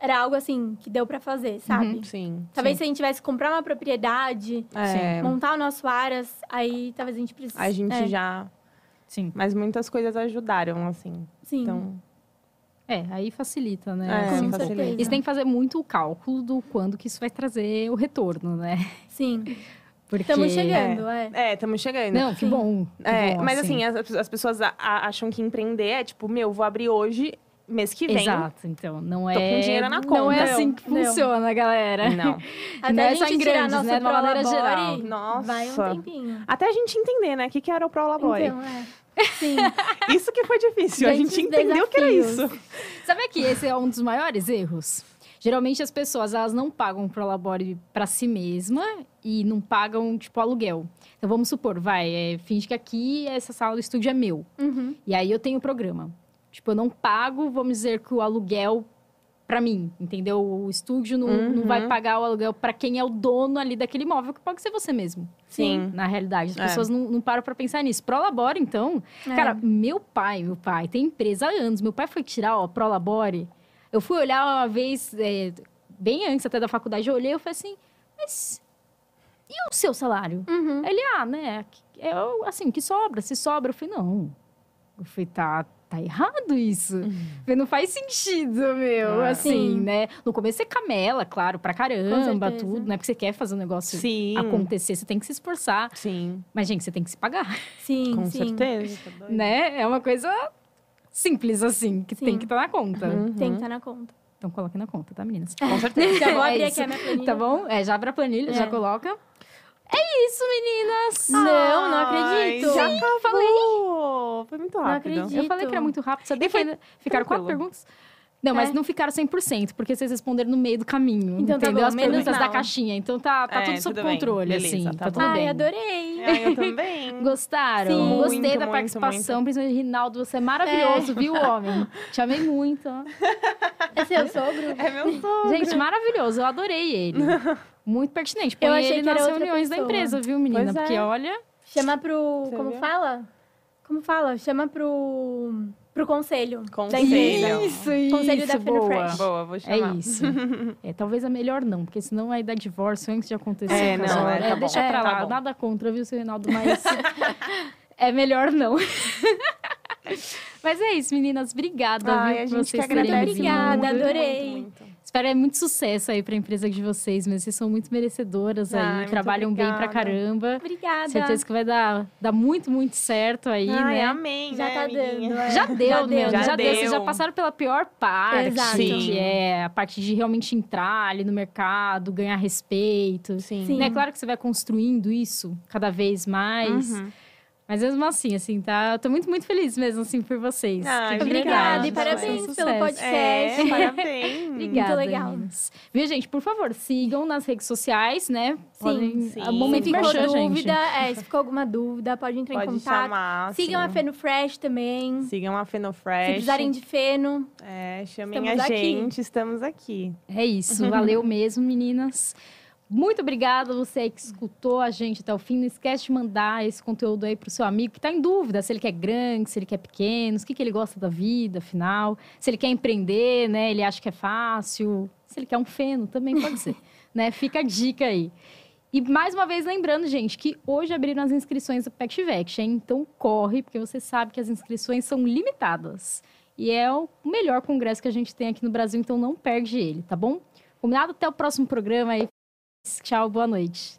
era algo assim que deu pra fazer, sabe? sim. Talvez sim. se a gente tivesse que comprar uma propriedade, É, montar o nosso Aras, aí talvez a gente precise. a gente é, já. Sim. Mas muitas coisas ajudaram, assim. Sim. Então, É, aí facilita, né? É, Assim, com facilita. certeza. E você tem que fazer muito o cálculo do quando que isso vai trazer o retorno, né? Sim. Porque... Estamos chegando, é. é, estamos chegando. Não, que Sim. bom. que É, bom, mas assim, as, as pessoas a- a- acham que empreender é tipo, meu, vou abrir hoje, mês que vem. Exato, então, não é... com dinheiro na Não é conta. assim que Não. funciona, galera. Não. Até Não a é só gente em tirar grandes, né? De uma maneira Prolabore, geral. Nossa. Vai um tempinho. Até a gente entender, né? O que, que era o Prolabore. Então, é. Sim. Isso que foi difícil. a gente entendeu que era desafios. isso. Sabe que esse é um dos maiores erros? Geralmente as pessoas, elas não pagam pro labore para si mesma e não pagam, tipo, aluguel. Então, vamos supor, vai, é, finge que aqui essa sala do estúdio é meu. Uhum. E aí eu tenho o programa. Tipo, eu não pago, vamos dizer, que o aluguel para mim, entendeu? O estúdio não, não Uhum. vai pagar o aluguel para quem é o dono ali daquele imóvel, que pode ser você mesmo. Sim. Na realidade, as É. pessoas não, não param para pensar nisso. Prolabore, então, É. Cara, meu pai, meu pai, tem empresa há anos. Meu pai foi tirar, ó, Prolabore. Eu fui olhar uma vez, é, bem antes até da faculdade, eu olhei e falei assim, mas e o seu salário? Uhum. Ele, ah, né, é o- assim, que sobra, se sobra. Eu falei, não. Eu falei, tá, tá errado isso. Falei, não faz sentido, meu, Ah. assim, Sim. né? No começo você camela, claro, pra caramba, tudo, né? Porque você quer fazer o negócio Sim. acontecer, você tem que se esforçar. Sim. Mas, gente, você tem que se pagar. Sim, Com sim. certeza. tá né? É uma coisa simples, assim, que Sim. tem que estar na conta. Uhum. Tem que estar na conta. Então coloque na conta, tá, meninas? Com certeza. Já vou É abrir isso. aqui a minha planilha. Tá bom? É, já abre a planilha, já É. coloca. É isso, meninas! Não, não Ai, acredito. Já Sim, acabou. Foi muito Não rápido. acredito. Eu falei que era muito rápido. Sabia E que ainda ficaram quatro perguntas? Não, mas É. não ficaram 100%, porque vocês responderam no meio do caminho. Então tá entendeu? bom, As perguntas da caixinha. Então tá, tá É, tudo sob tudo bem. controle, Beleza, assim. tá Tá, tudo Ai, bem. adorei. Ah, eu também. Gostaram? Sim. Gostei Muito, da muito, participação, principalmente Rinaldo. Você é maravilhoso, viu, homem? Te amei muito. É seu sogro? É meu sogro. Gente, maravilhoso. Eu adorei ele. Muito pertinente. Põe Eu achei ele que era nas reuniões da empresa, viu, menina? Pois é. Porque, olha... Chama pro. Você como viu? fala? Como fala? Chama pro. pro conselho. Da Conselho. Isso, isso, Conselho da boa. Fresh. Boa, vou É chamar. isso. É, talvez a melhor não, porque senão vai dar divórcio antes de acontecer. É, o não, casal. é, tá bom. deixa pra É, lá. tá bom. Nada contra, viu, seu Reinaldo, mas é melhor não. mas é isso, meninas. Obrigada Ai, viu, a por gente que vocês terem agradece. Obrigada, adorei. muito, muito. Espero é muito sucesso aí pra empresa de vocês, mas vocês são muito merecedoras Ai, aí, muito trabalham bem pra obrigada. caramba. Obrigada. Certeza que vai dar, dar muito, muito certo aí, Ai, né? amém, Já né, tá amiguinha? dando. é. Já deu, Já meu, deu, já, já deu. Vocês já deu. passaram pela pior parte, Exato. que é a parte de realmente entrar ali no mercado, ganhar respeito. Sim. Sim. Né? Claro que você vai construindo isso cada vez mais. Uhum. Mas mesmo assim, assim, tá? Eu tô muito, muito feliz mesmo, assim, por vocês. Fiquem Obrigada e parabéns pelo podcast. É, parabéns. Obrigada, Muito legal. meninas. Viu, gente? Por favor, sigam nas redes sociais, né? Podem... sim. É um Se momento ficou merchan, dúvida, é, se ficou alguma dúvida, pode entrar em Pode contato. chamar. Sigam sim. a Feno Fresh também. Sigam a Se Fenofresh. precisarem de feno. É, chamem Estamos a aqui. gente, estamos aqui. É isso, valeu mesmo, meninas. Muito obrigada a você que escutou a gente até o fim. Não esquece de mandar esse conteúdo aí pro seu amigo que tá em dúvida se ele quer grande, se ele quer pequeno, o que, que ele gosta da vida, afinal. Se ele quer empreender, né? Ele acha que é fácil. Se ele quer um feno, também pode ser. né? Fica a dica aí. E mais uma vez lembrando, gente, que hoje abriram as inscrições do PactVect, hein? Então corre, porque você sabe que as inscrições são limitadas. E é o melhor congresso que a gente tem aqui no Brasil, então não perde ele, tá bom? Combinado? Até o próximo programa aí. Tchau, boa noite.